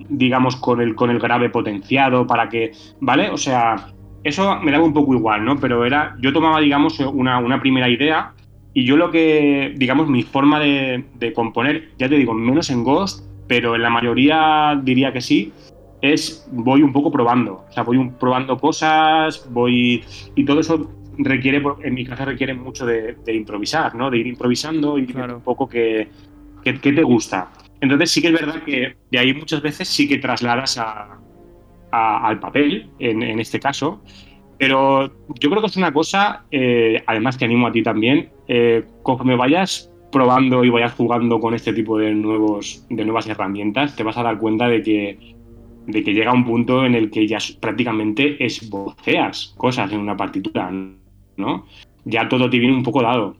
digamos con el con el grave potenciado para que, ¿vale? O sea, eso me daba un poco igual, ¿no? Pero era yo tomaba digamos una, una primera idea y yo lo que digamos mi forma de, de componer, ya te digo, menos en Ghost, pero en la mayoría diría que sí, es voy un poco probando, o sea, voy probando cosas, voy y todo eso requiere, en mi caso requiere mucho de, de improvisar, ¿no? De ir improvisando y claro. un poco que, que, que, te gusta. Entonces sí que es verdad que de ahí muchas veces sí que trasladas a, a, al papel, en, en, este caso, pero yo creo que es una cosa, eh, además que animo a ti también, eh, conforme vayas probando y vayas jugando con este tipo de, nuevos, de nuevas herramientas, te vas a dar cuenta de que de que llega un punto en el que ya prácticamente esboceas cosas en una partitura, ¿no? Ya todo te viene un poco dado.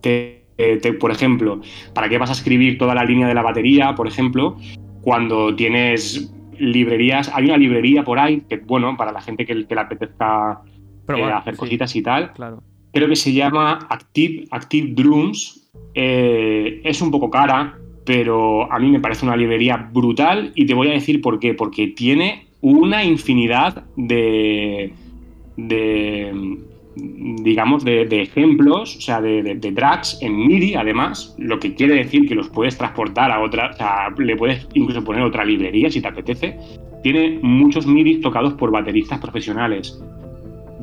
Te, te, por ejemplo, ¿para qué vas a escribir toda la línea de la batería, por ejemplo, cuando tienes librerías? Hay una librería por ahí que, bueno, para la gente que, que le apetezca eh, hacer sí. cositas y tal. Claro. Creo que se llama Active, Active Drums. Eh, es un poco cara, pero a mí me parece una librería brutal y te voy a decir por qué. Porque tiene una infinidad de, digamos, de, ejemplos, o sea, de, de, tracks en MIDI, además, lo que quiere decir que los puedes transportar a otra, o sea, le puedes incluso poner otra librería si te apetece. Tiene muchos MIDI tocados por bateristas profesionales.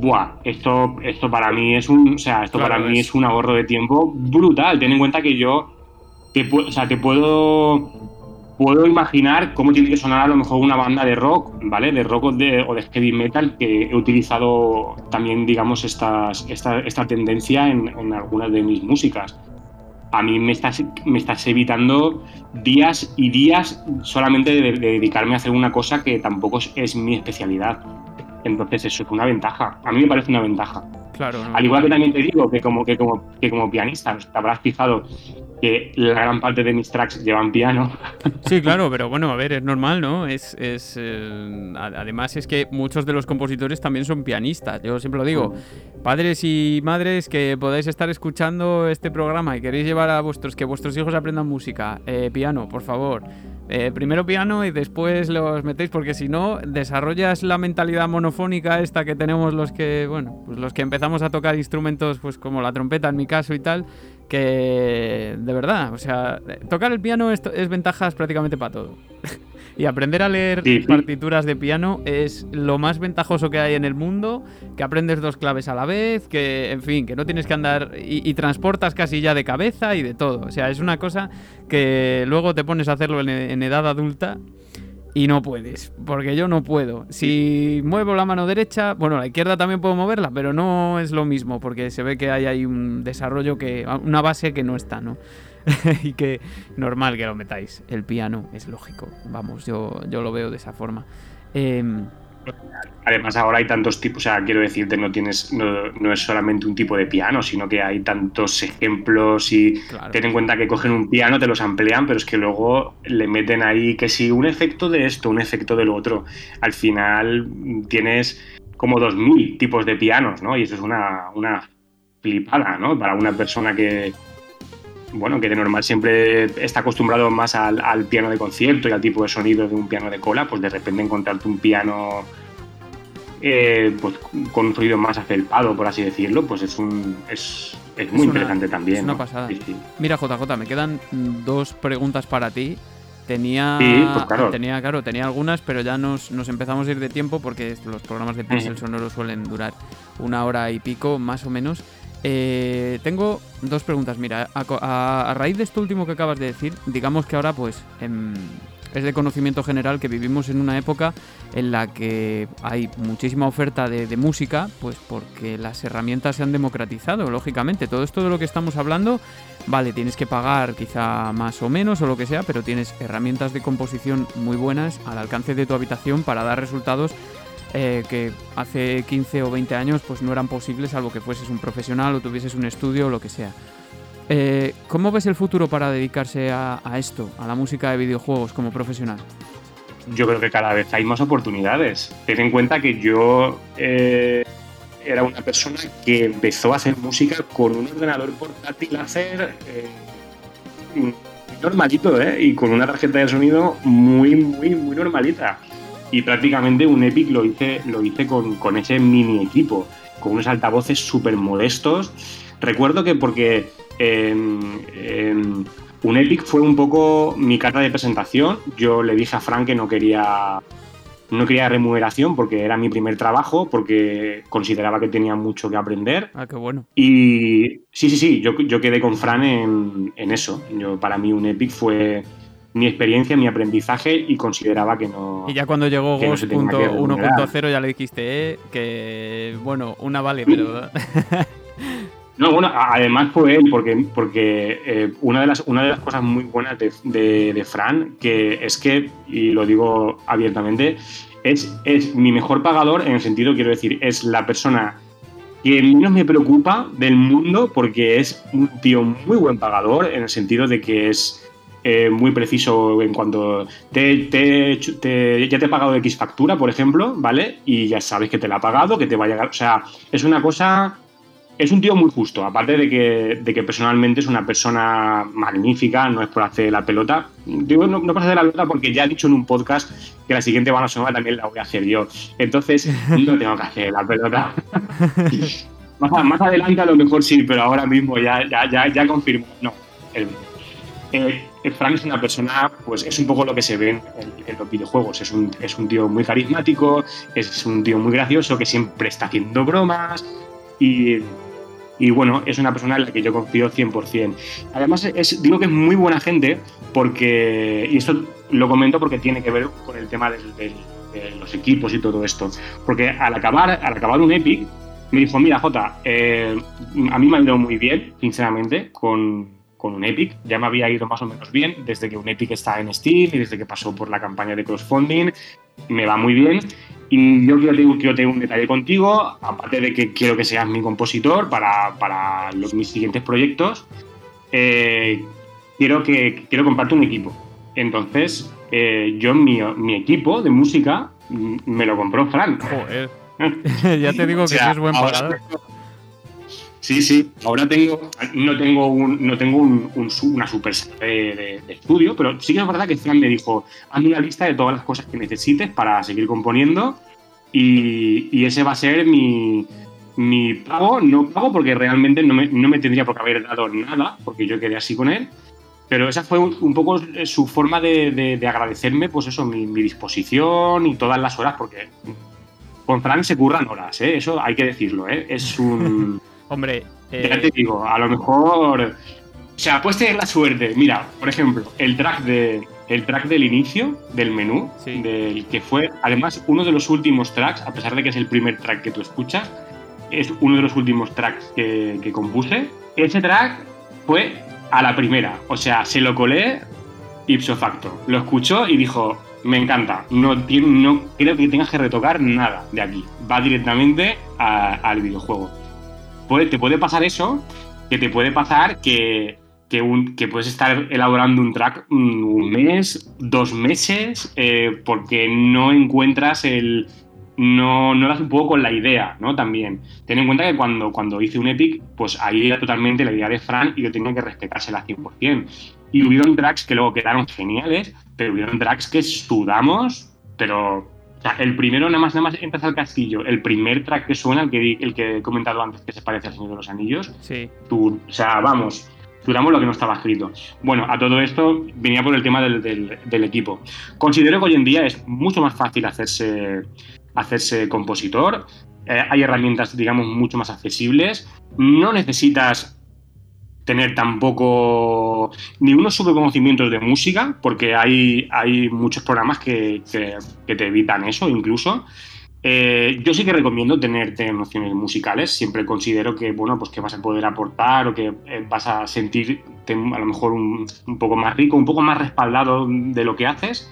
Buah, esto, esto para mí es un, o sea, esto claro, para mí es un ahorro de tiempo brutal. Ten en cuenta que yo, te, o sea, te puedo puedo imaginar cómo tiene que sonar a lo mejor una banda de rock, ¿vale? De rock o de, o de heavy metal, que he utilizado también, digamos, estas, esta, esta tendencia en, en, algunas de mis músicas. A mí me estás, me estás evitando días y días solamente de, de dedicarme a hacer una cosa que tampoco es, es, mi especialidad. Entonces eso es una ventaja. A mí me parece una ventaja. Claro, no, Al igual que también te digo que como, que como, que como pianista, te habrás fijado que la gran parte de mis tracks llevan piano. Sí, claro, pero bueno, a ver, es normal, ¿no? Es, es eh, además es que muchos de los compositores también son pianistas. Yo siempre lo digo, padres y madres que podáis estar escuchando este programa y queréis llevar a vuestros que vuestros hijos aprendan música, eh, piano, por favor. Eh, primero piano y después los metéis porque si no desarrollas la mentalidad monofónica esta que tenemos los que bueno pues los que empezamos a tocar instrumentos pues como la trompeta en mi caso y tal que de verdad, o sea, tocar el piano es, es ventajas prácticamente para todo. y aprender a leer sí, sí. partituras de piano es lo más ventajoso que hay en el mundo, que aprendes dos claves a la vez, que, en fin, que no tienes que andar y, y transportas casi ya de cabeza y de todo. O sea, es una cosa que luego te pones a hacerlo en, en edad adulta y no puedes, porque yo no puedo. Si muevo la mano derecha, bueno, la izquierda también puedo moverla, pero no es lo mismo, porque se ve que hay ahí un desarrollo que, una base que no está, ¿no? y que normal que lo metáis. El piano es lógico, vamos, yo, yo lo veo de esa forma. Eh, Además, ahora hay tantos tipos, o sea, quiero decirte, no tienes, no, no es solamente un tipo de piano, sino que hay tantos ejemplos y Claro. ten en cuenta que cogen un piano, te los amplían, pero es que luego le meten ahí que si un efecto de esto, un efecto del otro. Al final tienes como 2000 tipos de pianos, ¿no? Y eso es una, una flipada, ¿no? Para una persona que, bueno, que de normal siempre está acostumbrado más al, al piano de concierto y al tipo de sonido de un piano de cola, pues de repente encontrarte un piano eh, pues, con un sonido más afelpado, por así decirlo, pues es un es, es muy una- interesante también. es una ¿no? pasada. Sí, sí. Mira, JJ, me quedan dos preguntas para ti. Tenía, Sí, pues claro. tenía, claro, tenía algunas, pero ya nos, nos empezamos a ir de tiempo porque los programas de Pixel. Sonoro suelen durar una hora y pico, más o menos. Eh, tengo dos preguntas. Mira, a, raíz de esto último que acabas de decir, digamos que ahora, pues, em, es de conocimiento general que vivimos en una época en la que hay muchísima oferta de música, pues porque las herramientas se han democratizado, lógicamente. Todo esto de lo que estamos hablando, vale, tienes que pagar quizá más o menos o lo que sea, pero tienes herramientas de composición muy buenas al alcance de tu habitación para dar resultados eh, que hace 15 o 20 años pues no eran posibles salvo que fueses un profesional o tuvieses un estudio o lo que sea. Eh, ¿Cómo ves el futuro para dedicarse a, a esto, a la música de videojuegos como profesional? Yo creo que cada vez hay más oportunidades. Ten en cuenta que yo eh, era una persona que empezó a hacer música con un ordenador portátil láser eh, normalito, ¿eh? Y con una tarjeta de sonido muy, muy, muy normalita. Y prácticamente un Epic lo hice, lo hice con, con ese mini equipo, con unos altavoces súper modestos. Recuerdo que porque em, em, un Epic fue un poco mi carta de presentación. Yo le dije a Frank que no quería, no quería remuneración porque era mi primer trabajo, porque consideraba que tenía mucho que aprender. Ah, qué bueno. Y sí, sí, sí, yo, yo quedé con Fran en, en eso. Yo, para mí un Epic fue mi experiencia, mi aprendizaje y consideraba que no... Y ya cuando llegó no. 1.0 ya le dijiste eh, que, bueno, una vale, pero... No, bueno, además fue él, porque, porque eh, una, de las, una de las cosas muy buenas de, de- de Fran, que es que, y lo digo abiertamente, es, es mi mejor pagador en el sentido, quiero decir, es la persona que menos me preocupa del mundo porque es un tío muy buen pagador en el sentido de que es eh, muy preciso en cuanto te, te- te- ya te he pagado X factura, por ejemplo, ¿vale? Y ya sabes que te la ha pagado, que te va a llegar. O sea, es una cosa. Es un tío muy justo, aparte de que, de que personalmente es una persona magnífica, no es por hacer la pelota. Digo, no, no por hacer la pelota porque ya he dicho en un podcast que la siguiente banda sonora también la voy a hacer yo. Entonces, no tengo que hacer la pelota. más, a- más adelante a lo mejor sí, pero ahora mismo ya, ya, ya, ya confirmo. No, el, eh, Frank es una persona, pues es un poco lo que se ve en, los videojuegos. Es un, es un tío muy carismático, es un tío muy gracioso que siempre está haciendo bromas y, y bueno, es una persona en la que yo confío 100%. Además, es, digo que es muy buena gente porque, y esto lo comento porque tiene que ver con el tema de los equipos y todo esto. Porque al acabar, al acabar un Epic, me dijo, mira, Jota, eh, a mí me ha ido muy bien, sinceramente, con, con un Epic. Ya me había ido más o menos bien desde que un Epic está en Steam y desde que pasó por la campaña de crowdfunding. Me va muy bien. Y yo quiero, tener- quiero tener un detalle contigo, aparte de que quiero que seas mi compositor para, para los, mis siguientes proyectos. eh, quiero, que, quiero comprarte un equipo. Entonces, eh, yo mi, mi equipo de música mm, me lo compró Frank. Joder. ya te digo O que sea, sí es buen pagador. Sí, sí. Ahora tengo, no tengo, un, no tengo un- una super de, de- estudio, pero sí que es verdad que Fran me dijo, hazme una lista de todas las cosas que necesites para seguir componiendo y, y ese va a ser mi, pago. No pago porque realmente no me, no me tendría por qué haber dado nada, porque yo quedé así con él. Pero esa fue un, poco su forma de agradecerme, pues eso, mi, mi disposición y todas las horas, porque con Fran se curran horas, ¿eh? eso hay que decirlo, ¿eh? es un... Hombre, Ya eh, te digo, a lo mejor. O sea, puedes tener la suerte. Mira, por ejemplo, el track de. El track del inicio del menú, Sí. del que fue además uno de los últimos tracks, a pesar de que es el primer track que tú escuchas, es uno de los últimos tracks que, que compuse. Ese track fue a la primera, o sea, se lo colé ipso facto. Lo escuchó y dijo, me encanta. No, no creo que tengas que retocar nada de aquí. Va directamente al videojuego. Te puede pasar eso, que te puede pasar que, que, puedes estar elaborando un track un mes, dos meses, eh, porque no encuentras el, no, no das un poco con la idea, ¿no? También. Ten en cuenta que cuando, cuando hice un Epic, pues ahí era totalmente la idea de Fran y yo tenía que respetársela 100%. Y hubieron tracks que luego quedaron geniales, pero hubieron tracks que sudamos, pero... O sea, el primero nada más, nada más empieza el castillo, el primer track que suena, el que, el que he comentado antes que se parece al Señor de los Anillos, sí. tú, o sea, vamos, sudamos lo que no estaba escrito. Bueno, a todo esto venía por el tema del, del, equipo. Considero que hoy en día es mucho más fácil hacerse hacerse compositor. Eh, hay herramientas, digamos, mucho más accesibles. No necesitas tener tampoco ni unos superconocimientos de música, porque hay, hay muchos programas que, te evitan eso incluso. Eh, yo sí que recomiendo tener, nociones musicales, siempre considero que, bueno, pues que vas a poder aportar o que eh, vas a sentir a lo mejor un, un, poco más rico, un poco más respaldado de lo que haces.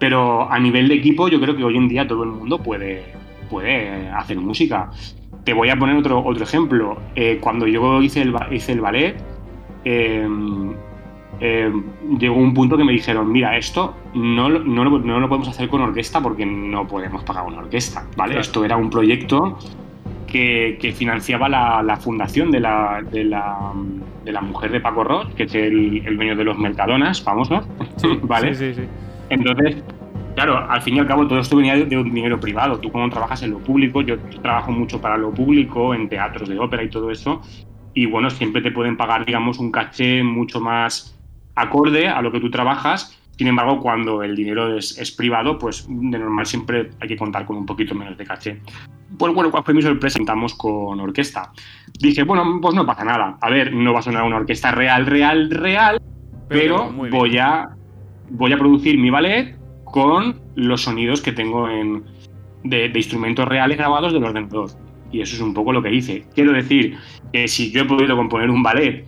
Pero a nivel de equipo, yo creo que hoy en día todo el mundo puede, puede hacer música. Te voy a poner otro, otro ejemplo. Eh, cuando yo hice el, hice el ballet, em, em, llegó un punto que me dijeron, mira, esto no, no, no, lo podemos hacer con orquesta porque no podemos pagar una orquesta, ¿vale? Esto era un proyecto que, que financiaba la, la, fundación de la, de, la, de la mujer de Paco Ross, que es el, el dueño de los Mercadonas famosos, ¿vale? Sí, sí, sí. Entonces, claro, al fin y al cabo todo esto venía de, un dinero privado. Tú cuando trabajas en lo público, yo trabajo mucho para lo público, en teatros de ópera y todo eso, y bueno, siempre te pueden pagar, digamos, un caché mucho más acorde a lo que tú trabajas. Sin embargo, cuando el dinero es, privado, pues de normal siempre hay que contar con un poquito menos de caché. Pues bueno, ¿cuál fue mi sorpresa? Presentamos con orquesta. Dije, bueno, pues no pasa nada. A ver, no va a sonar una orquesta real, real, real, pero, voy a voy a producir mi ballet con los sonidos que tengo en, de, instrumentos reales grabados del ordenador. Y eso es un poco lo que hice. Quiero decir que si yo he podido componer un ballet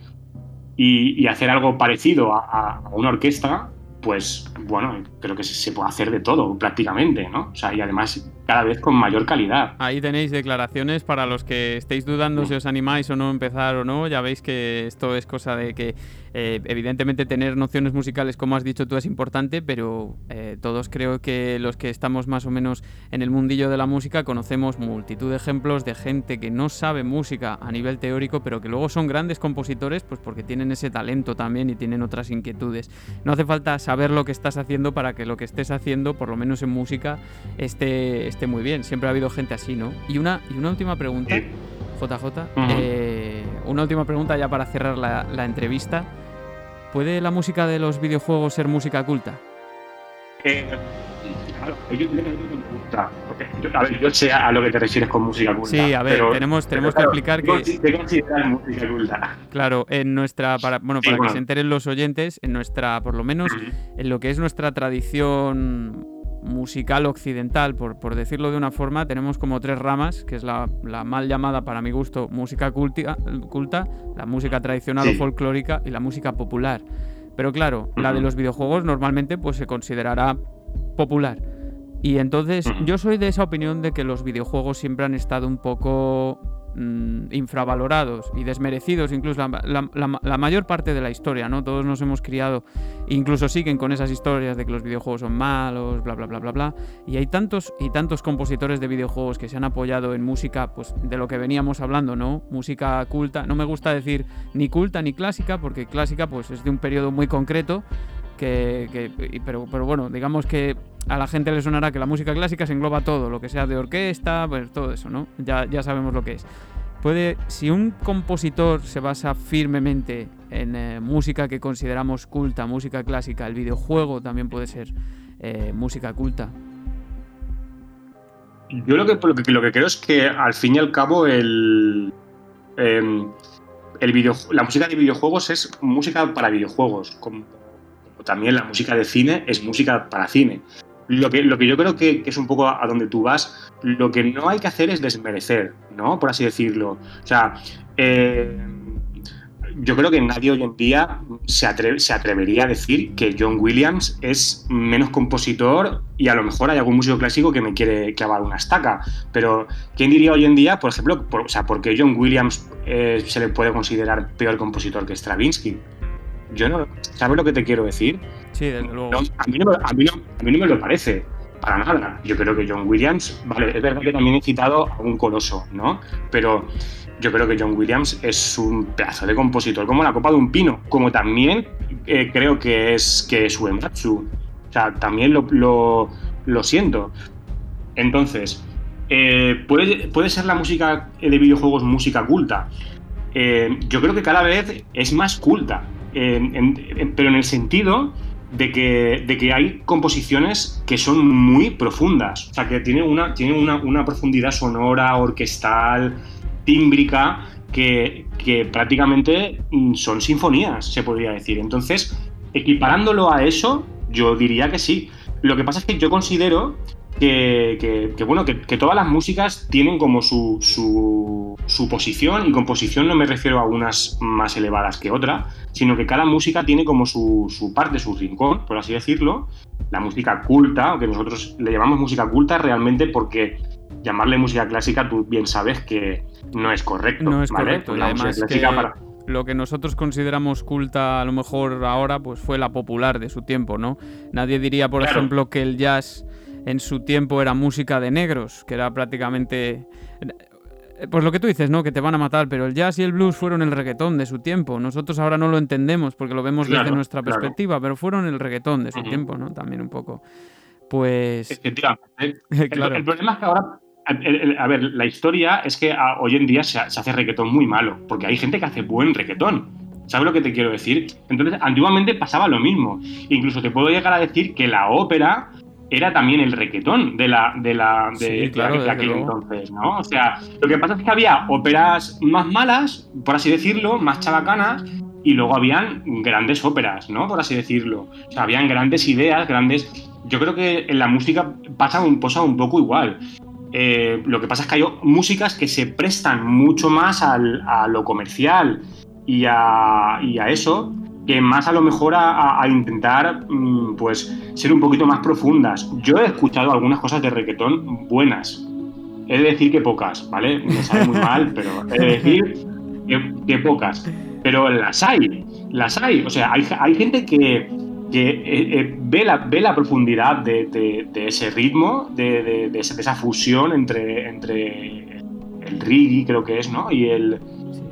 y, hacer algo parecido a, una orquesta, pues bueno, creo que se puede hacer de todo prácticamente, ¿no? O sea, y además cada vez con mayor calidad. Ahí tenéis declaraciones para los que estéis dudando si os animáis o no empezar o no. Ya veis que esto es cosa de que eh, evidentemente tener nociones musicales, como has dicho tú, es importante, pero eh, todos creo que los que estamos más o menos en el mundillo de la música conocemos multitud de ejemplos de gente que no sabe música a nivel teórico, pero que luego son grandes compositores, pues porque tienen ese talento también y tienen otras inquietudes. No hace falta saber lo que estás haciendo para que lo que estés haciendo, por lo menos en música, esté, esté muy bien. Siempre ha habido gente así, ¿no? Y una, y una última pregunta. JJ, eh, una última pregunta ya para cerrar la, la entrevista. ¿Puede la música de los videojuegos ser música culta? Eh, claro, yo, a ver, yo sé a lo que te refieres con música culta. Sí, a ver, tenemos, tenemos que explicar que. ¿Qué consideras música culta? Claro, en nuestra. Para, bueno, para que se enteren los oyentes, en nuestra, por lo menos, en lo que es nuestra tradición musical occidental, por, por, decirlo de una forma, tenemos como tres ramas, que es la, mal llamada para mi gusto música culta, la música tradicional o folclórica y la música popular. Pero claro, la de los videojuegos normalmente pues se considerará popular. Y entonces yo soy de esa opinión de que los videojuegos siempre han estado un poco Mm, infravalorados y desmerecidos, incluso la, mayor parte de la historia, ¿no? Todos nos hemos criado, incluso siguen con esas historias de que los videojuegos son malos, bla, bla, bla, bla, bla. Y hay tantos y tantos compositores de videojuegos que se han apoyado en música, pues de lo que veníamos hablando, ¿no? Música culta. No me gusta decir ni culta ni clásica, porque clásica, pues es de un periodo muy concreto. Que, pero, pero bueno, digamos que a la gente le sonará que la música clásica se engloba todo, lo que sea de orquesta, pues todo eso, ¿no? Ya, ya sabemos lo que es. Puede, si un compositor se basa firmemente en eh, música que consideramos culta, música clásica, el videojuego también puede ser eh, música culta. Yo lo que, lo que, creo es que al fin y al cabo el, em, el video, la música de videojuegos es música para videojuegos, también la música de cine es música para cine. Lo que, lo que yo creo que, es un poco a donde tú vas, lo que no hay que hacer es desmerecer, ¿no? Por así decirlo. O sea, eh, yo creo que nadie hoy en día se, se, atrevería a decir que John Williams es menos compositor y a lo mejor hay algún músico clásico que me quiere clavar una estaca. Pero, ¿quién diría hoy en día, por ejemplo, o sea, por qué John Williams eh, se le puede considerar peor compositor que Stravinsky? Yo no. ¿Sabes lo que te quiero decir? Sí, desde luego. a, mí no, a, mí no, me lo parece para nada. Yo creo que John Williams, vale, es verdad que también he citado a un coloso, ¿no? Pero yo creo que John Williams es un pedazo de compositor, como la copa de un pino, como también eh, creo que es, que es Uematsu. O sea, también lo, siento. Entonces, eh, ¿puede, ¿puede, ser la música de videojuegos música culta? Eh, yo creo que cada vez es más culta, pero en el sentido de que, de que, hay composiciones que son muy profundas, o sea, que tienen una, tiene una, una profundidad sonora, orquestal, tímbrica que, prácticamente mm, son sinfonías, se podría decir. Entonces, equiparándolo a eso, yo diría que sí. Lo que pasa es que yo considero que, bueno, que, todas las músicas tienen como su, su, posición, y con posición no me refiero a unas más elevadas que otra, sino que cada música tiene como su, su parte, su rincón, por así decirlo. La música culta, que nosotros le llamamos música culta realmente porque llamarle música clásica, tú bien sabes que no es correcto. No es correcto. Y además lo que nosotros consideramos culta a lo mejor ahora, pues fue la popular de su tiempo, ¿no? Nadie diría, por ejemplo, que el jazz en su tiempo era música de negros, que era prácticamente... Pues lo que tú dices, ¿no? Que te van a matar, pero el jazz y el blues fueron el reggaetón de su tiempo. Nosotros ahora no lo entendemos porque lo vemos desde nuestra perspectiva, pero fueron el reggaetón de su tiempo, ¿no? También un poco. Pues. Efectivamente. claro. el, problema es que ahora a ver, la historia es que hoy en día se, hace reggaetón muy malo, porque hay gente que hace buen reggaetón. ¿Sabes lo que te quiero decir? Entonces, antiguamente pasaba lo mismo. Incluso te puedo llegar a decir que la ópera era también el reggaetón de la de la de, aquel entonces, ¿no? O sea, lo que pasa es que había óperas más malas, por así decirlo, más chabacanas, y luego habían grandes óperas, ¿no? Por así decirlo. O sea, habían grandes ideas, grandes. Yo creo que en la música pasa un, pasa un poco igual. Eh, lo que pasa es que hay músicas que se prestan mucho más a lo comercial y a, eso que más a lo mejor a, intentar mm, pues ser un poquito más profundas. Yo he escuchado algunas cosas de reggaetón buenas. He de decir que pocas, ¿vale? Me sale muy mal, pero he de decir que, pocas. Pero las hay, las hay. O sea, hay, hay gente que, que eh, eh, ve, la, ve la profundidad de, ese ritmo, de, esa, fusión entre, entre el reggae, creo que es, ¿no? Y el.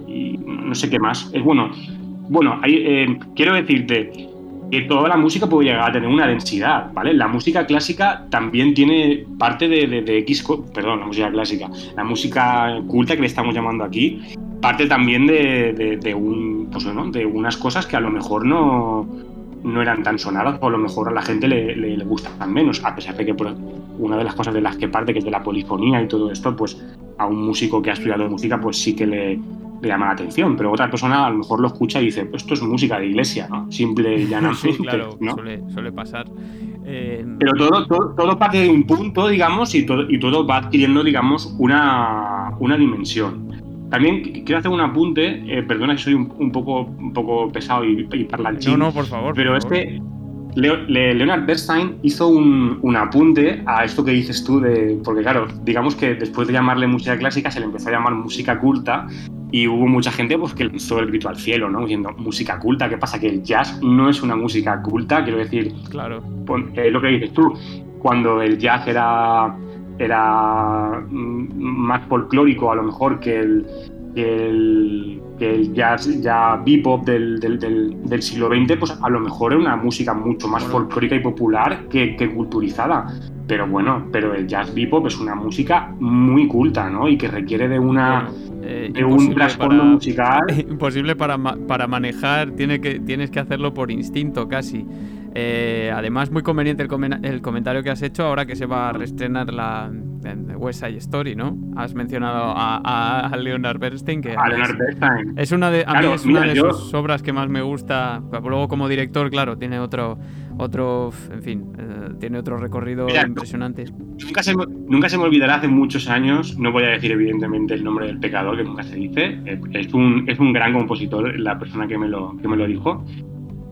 Y no sé qué más. Es bueno. Bueno, eh, quiero decirte que toda la música puede llegar a tener una densidad, ¿vale? La música clásica también tiene parte de, de X. Perdón, la música clásica. La música culta que le estamos llamando aquí, parte también de, un, pues, de unas cosas que a lo mejor no no eran tan sonadas, o a lo mejor a la gente le, le, gustan menos, a pesar de que una de las cosas de las que parte, que es de la polifonía y todo esto, pues a un músico que ha estudiado música, pues sí que le, llama la atención, pero otra persona a lo mejor lo escucha y dice, pues esto es música de iglesia, ¿no? Simple y llanamente, claro, ¿no? suele, pasar. Eh, pero todo, todo, parte de un punto, digamos, y todo, y todo va adquiriendo, digamos, una, una dimensión. También quiero hacer un apunte, eh, perdona que soy un, poco, un poco pesado y, y parlanchín. No, no, por favor. Pero es que Leonard Bernstein hizo un, apunte a esto que dices tú, de, porque claro, digamos que después de llamarle música clásica se le empezó a llamar música culta y hubo mucha gente pues, que lanzó el grito al cielo, ¿no? Diciendo, música culta, ¿qué pasa? Que el jazz no es una música culta, quiero decir, claro. Eh, lo que dices tú, cuando el jazz era era mm, más folclórico a lo mejor que el, el, jazz ya bebop del, del, siglo XX, pues a lo mejor era una música mucho más folclórica y popular que, culturizada. Pero bueno, pero el jazz bebop es una música muy culta, ¿no? Y que requiere de una... Eh, de un trasfondo musical. Imposible para, para manejar, tiene que, tienes que hacerlo por instinto casi. Eh, además, muy conveniente el, comentario que has hecho ahora que se va a reestrenar la West Side Story, ¿no? Has mencionado a, Leonard Bernstein, que a Leonard Bernstein. es una de, a mí es una de sus obras que más me gusta. Luego, como director, claro, tiene otro, otro en fin, eh, tiene otro recorrido impresionante. Nunca se, nunca se me olvidará hace muchos años, no voy a decir evidentemente el nombre del pecador, que nunca se dice, eh, es un, es un gran compositor, la persona que me lo, que me lo dijo,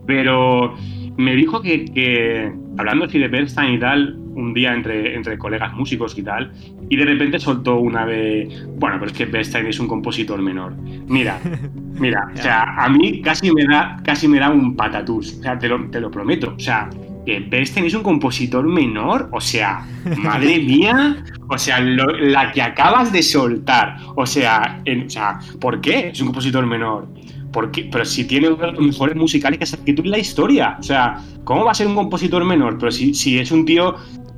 pero me dijo que, hablando así de Bernstein y tal, un día entre, entre colegas músicos y tal, y de repente soltó una de, bueno, pero es que Bernstein es un compositor menor. Mira, mira, o sea, a mí casi me da, casi me da un patatús, o sea, te lo, te lo prometo, o sea, que Bernstein es un compositor menor, o sea, madre mía, o sea, la que acabas de soltar, o sea, o sea, ¿por qué es un compositor menor? Pero si tiene uno de los mejores musicales que se ha escrito en la historia. O sea, ¿cómo va a ser un compositor menor? Pero si, si es un tío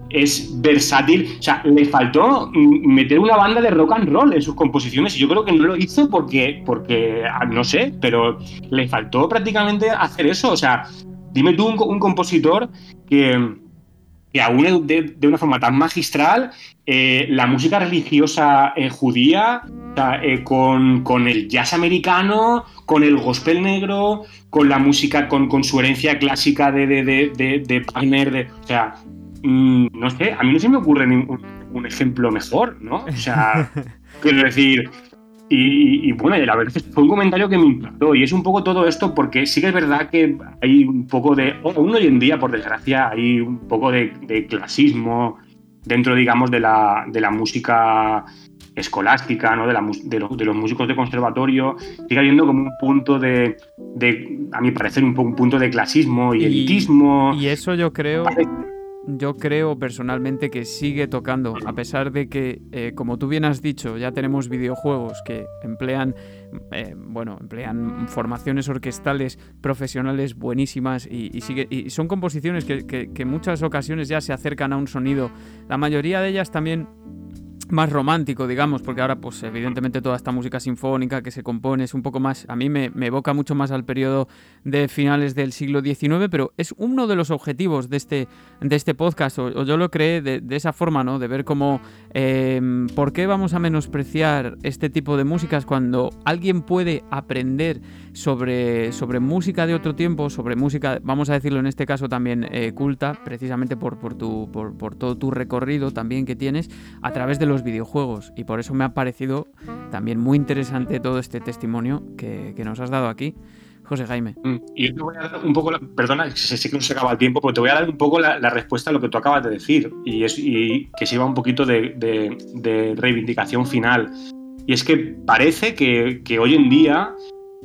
es versátil. O sea, le faltó meter una banda de rock and roll en sus composiciones y yo creo que no lo hizo porque, porque ah, no sé, pero le faltó prácticamente hacer eso. O sea, dime tú un, compositor que, que aún de, de, una forma tan magistral eh, la música religiosa eh, judía, eh, con, el jazz americano, con el gospel negro, con la música, con, con su herencia clásica de, de, de, de Wagner, o sea, mm, no sé, a mí no se me ocurre ningún un ejemplo mejor, ¿no? O sea, quiero decir, y, bueno, la verdad es que fue un comentario que me impactó y es un poco todo esto porque sí que es verdad que hay un poco de, aún hoy en día, por desgracia, hay un poco de, de clasismo, dentro, digamos, de la, de la música escolástica, ¿no? de, la, de, los músicos de conservatorio, sigue habiendo como un punto de, de a mi parecer, un, un punto de clasismo y, elitismo. Y eso yo creo yo creo personalmente que sigue tocando, a pesar de que, eh, como tú bien has dicho, ya tenemos videojuegos que emplean, eh, bueno, emplean formaciones orquestales profesionales buenísimas y, sigue, y son composiciones que, que en muchas ocasiones ya se acercan a un sonido. La mayoría de ellas también más romántico, digamos, porque ahora, pues evidentemente toda esta música sinfónica que se compone es un poco más, a mí me, evoca mucho más al periodo de finales del siglo XIX, pero es uno de los objetivos de este, de este podcast, o, yo lo creé de, esa forma, ¿no? De ver cómo, em, ¿por qué vamos a menospreciar este tipo de músicas cuando alguien puede aprender sobre, sobre música de otro tiempo, sobre música, vamos a decirlo en este caso también eh, culta, precisamente por, por, tu, por, por todo tu recorrido también que tienes, a través de los videojuegos y por eso me ha parecido también muy interesante todo este testimonio que, nos has dado aquí. José Jaime. Mm, y yo te voy a dar un poco, perdona, sé que no se acaba el tiempo, pero te voy a dar un poco la, respuesta a lo que tú acabas de decir y, es, y que iba un poquito de, de, reivindicación final. Y es que parece que, que hoy en día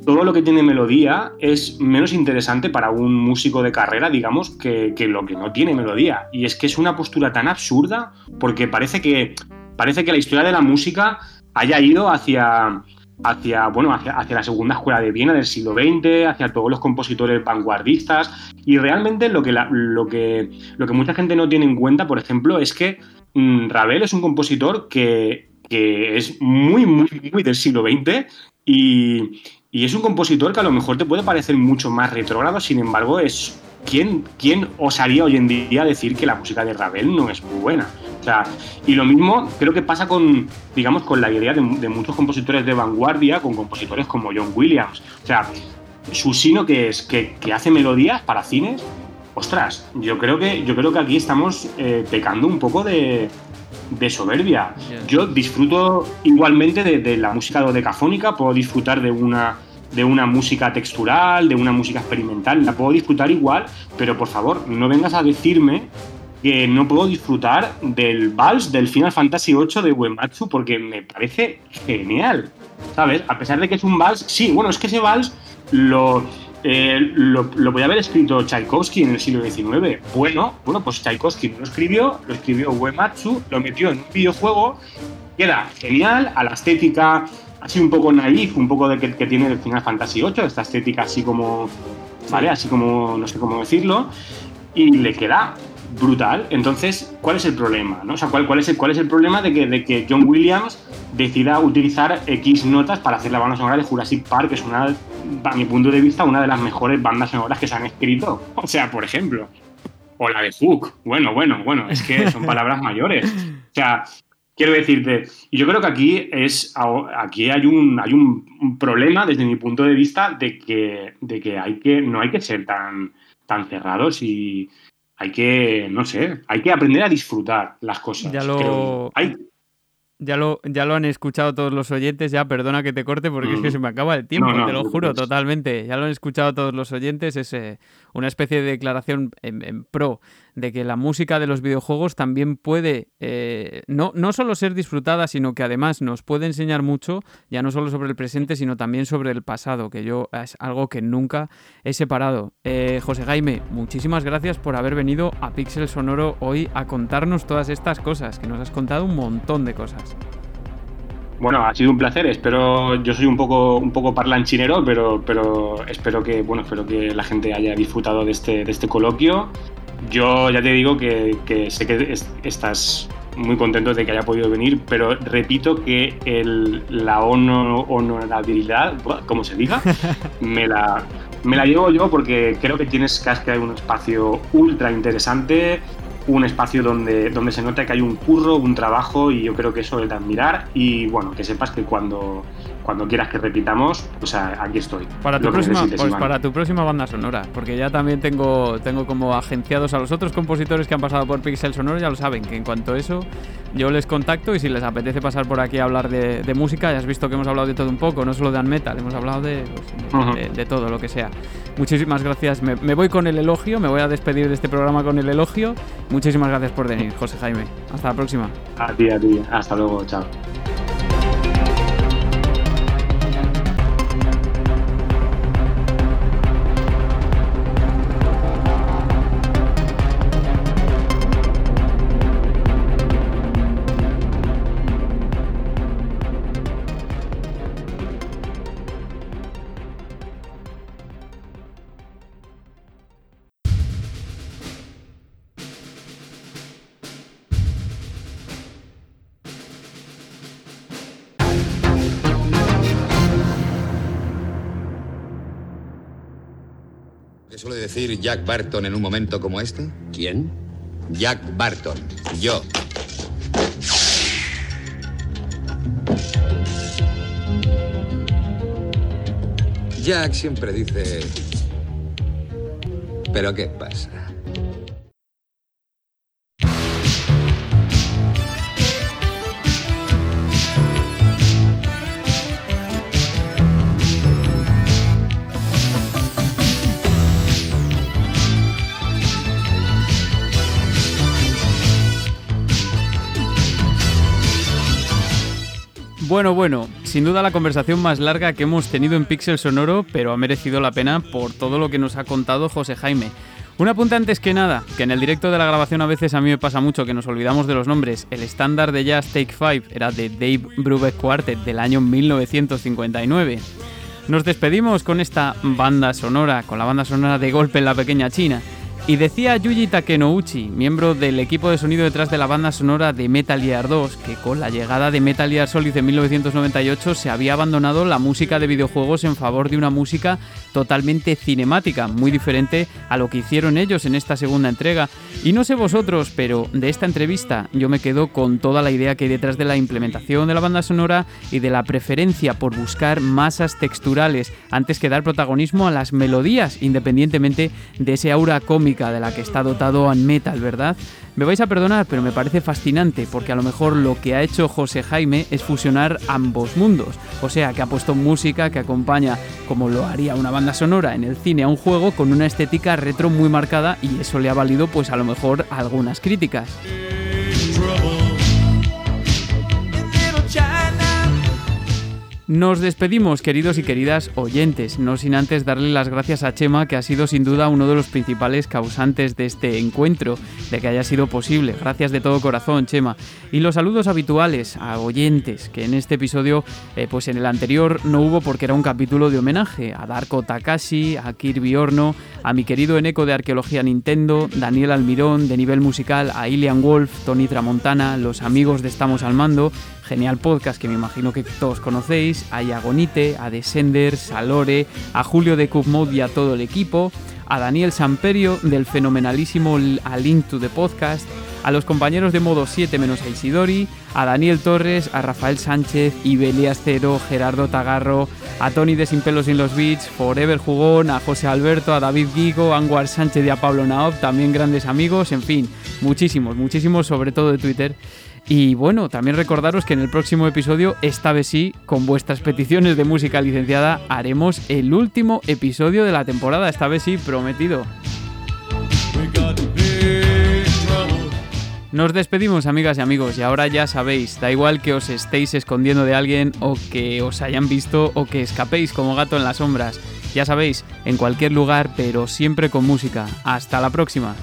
todo lo que tiene melodía es menos interesante para un músico de carrera, digamos, que, que, lo que no tiene melodía. Y es que es una postura tan absurda porque parece que parece que la historia de la música haya ido hacia, hacia, bueno, hacia, la segunda escuela de Viena del siglo XX, hacia todos los compositores vanguardistas. Y realmente lo que, lo que, lo que mucha gente no tiene en cuenta, por ejemplo, es que mm, Ravel es un compositor que, es muy, muy, muy del siglo XX y, y, es un compositor que a lo mejor te puede parecer mucho más retrógrado, sin embargo, es. ¿Quién, ¿Quién osaría hoy en día decir que la música de Ravel no es muy buena? O sea, y lo mismo creo que pasa con, digamos, con la idea de, muchos compositores de vanguardia, con compositores como John Williams. O sea, su sino que es que, hace melodías para cines. Ostras, yo creo que, yo creo que aquí estamos eh, pecando un poco de, soberbia. Yo disfruto igualmente de, la música dodecafónica, puedo disfrutar de una, de una música textural, de una música experimental, la puedo disfrutar igual, pero por favor, no vengas a decirme que no puedo disfrutar del vals del Final Fantasy VIII de Uematsu porque me parece genial, ¿sabes? A pesar de que es un vals, sí, bueno, es que ese vals lo, eh, lo, podía haber escrito Tchaikovsky en el siglo XIX. Bueno, bueno, pues Tchaikovsky no lo escribió, lo escribió Uematsu, lo metió en un videojuego, queda genial, a la estética así un poco naif, un poco de que, que tiene el Final Fantasy VIII, esta estética así como, ¿vale? Así como, no sé cómo decirlo, y le queda brutal. Entonces, ¿cuál es el problema? ¿no? O sea, ¿cuál, cuál, es el, ¿cuál es el problema de que, de que John Williams decida utilizar X notas para hacer la banda sonora de Jurassic Park, que es una, a mi punto de vista, una de las mejores bandas sonoras que se han escrito? O sea, por ejemplo. O la de Hook. Bueno, bueno, bueno, es que son palabras mayores. O sea, quiero decirte, y yo creo que aquí es aquí hay un hay un, problema desde mi punto de vista de que, de que hay que no hay que ser tan tan cerrados y hay que, no sé, hay que aprender a disfrutar las cosas. Ya lo, ya lo, ya lo han escuchado todos los oyentes, ya perdona que te corte porque es que mm. se me acaba el tiempo, te lo juro, totalmente. Ya lo han escuchado todos los oyentes, es eh, una especie de declaración en pro de que la música de los videojuegos también puede eh, no, no solo ser disfrutada, sino que además nos puede enseñar mucho, ya no solo sobre el presente, sino también sobre el pasado, que yo es algo que nunca he separado. Eh, José Jaime, muchísimas gracias por haber venido a Pixel Sonoro hoy a contarnos todas estas cosas, que nos has contado un montón de cosas. Bueno, ha sido un placer. Espero, yo soy un poco, un poco parlanchinero, pero, pero espero que, bueno, espero que la gente haya disfrutado de este, de este coloquio yo ya te digo que, sé que estás muy contento de que haya podido venir, pero repito que el, la honorabilidad, como se diga, me la, me la llevo yo porque creo que tienes que un espacio ultra interesante, un espacio donde, donde se nota que hay un curro, un trabajo y yo creo que eso es de admirar. Y bueno, que sepas que cuando cuando quieras que repitamos, pues aquí estoy. Para tu, próxima, pues para tu próxima banda sonora, porque ya también tengo, tengo como agenciados a los otros compositores que han pasado por Pixel Sonoro, ya lo saben, que en cuanto a eso yo les contacto y si les apetece pasar por aquí a hablar de, música, ya has visto que hemos hablado de todo un poco, no solo de Unmetal, hemos hablado de, pues, de, todo lo que sea. Muchísimas gracias, me, me voy con el elogio, me voy a despedir de este programa con el elogio. Muchísimas gracias por venir, José Jaime. Hasta la próxima. A ti, a ti. Hasta luego, chao. Decir Jack Barton en un momento como este? ¿Quién? Jack Barton. Yo. Jack siempre dice... ¿Pero qué pasa? Bueno, bueno, sin duda la conversación más larga que hemos tenido en Pixel Sonoro, pero ha merecido la pena por todo lo que nos ha contado José Jaime. Un apunte antes que nada, que en el directo de la grabación a veces a mí me pasa mucho que nos olvidamos de los nombres. El estándar de Jazz Take 5 era de Dave Brubeck Quartet del año 1959. Nos despedimos con esta banda sonora, con la banda sonora de Golpe en la Pequeña China. Y decía Yuji Takenouchi, miembro del equipo de sonido detrás de la banda sonora de Metal Gear 2, que con la llegada de Metal Gear Solid en 1998 se había abandonado la música de videojuegos en favor de una música totalmente cinemática, muy diferente a lo que hicieron ellos en esta segunda entrega. Y no sé vosotros, pero de esta entrevista yo me quedo con toda la idea que hay detrás de la implementación de la banda sonora y de la preferencia por buscar masas texturales antes que dar protagonismo a las melodías, independientemente de ese aura cómica de la que está dotado en Metal, ¿verdad? Me vais a perdonar, pero me parece fascinante porque a lo mejor lo que ha hecho José Jaime es fusionar ambos mundos. O sea, que ha puesto música que acompaña, como lo haría una banda sonora en el cine, a un juego con una estética retro muy marcada y eso le ha valido pues a lo mejor algunas críticas. Nos despedimos, queridos y queridas oyentes, no sin antes darle las gracias a Chema, que ha sido sin duda uno de los principales causantes de este encuentro, de que haya sido posible. Gracias de todo corazón, Chema. Y los saludos habituales a oyentes, que en este episodio, eh, pues en el anterior no hubo porque era un capítulo de homenaje a Darko Takashi, a Kirby Horno, a mi querido Eneco de Arqueología Nintendo, Daniel Almirón de nivel musical, a Ilian Wolf, Tony Tramontana, los amigos de Estamos al Mando, genial podcast que me imagino que todos conocéis, a Yagonite, a Descenders, a Lore, a Julio de Mode y a todo el equipo, a Daniel Samperio del fenomenalísimo A Link to the Podcast, a los compañeros de modo 7 menos a Isidori, a Daniel Torres, a Rafael Sánchez, Ibelias Cero, Gerardo Tagarro, a Tony de Sin Pelos en los Beats, Forever Jugón, a José Alberto, a David Guigo, a Anguar Sánchez y a Pablo Naop, también grandes amigos, en fin, muchísimos, muchísimos, sobre todo de Twitter. Y bueno, también recordaros que en el próximo episodio, esta vez sí, con vuestras peticiones de música licenciada, haremos el último episodio de la temporada, esta vez sí, prometido. Nos despedimos amigas y amigos y ahora ya sabéis, da igual que os estéis escondiendo de alguien o que os hayan visto o que escapéis como gato en las sombras. Ya sabéis, en cualquier lugar pero siempre con música. Hasta la próxima.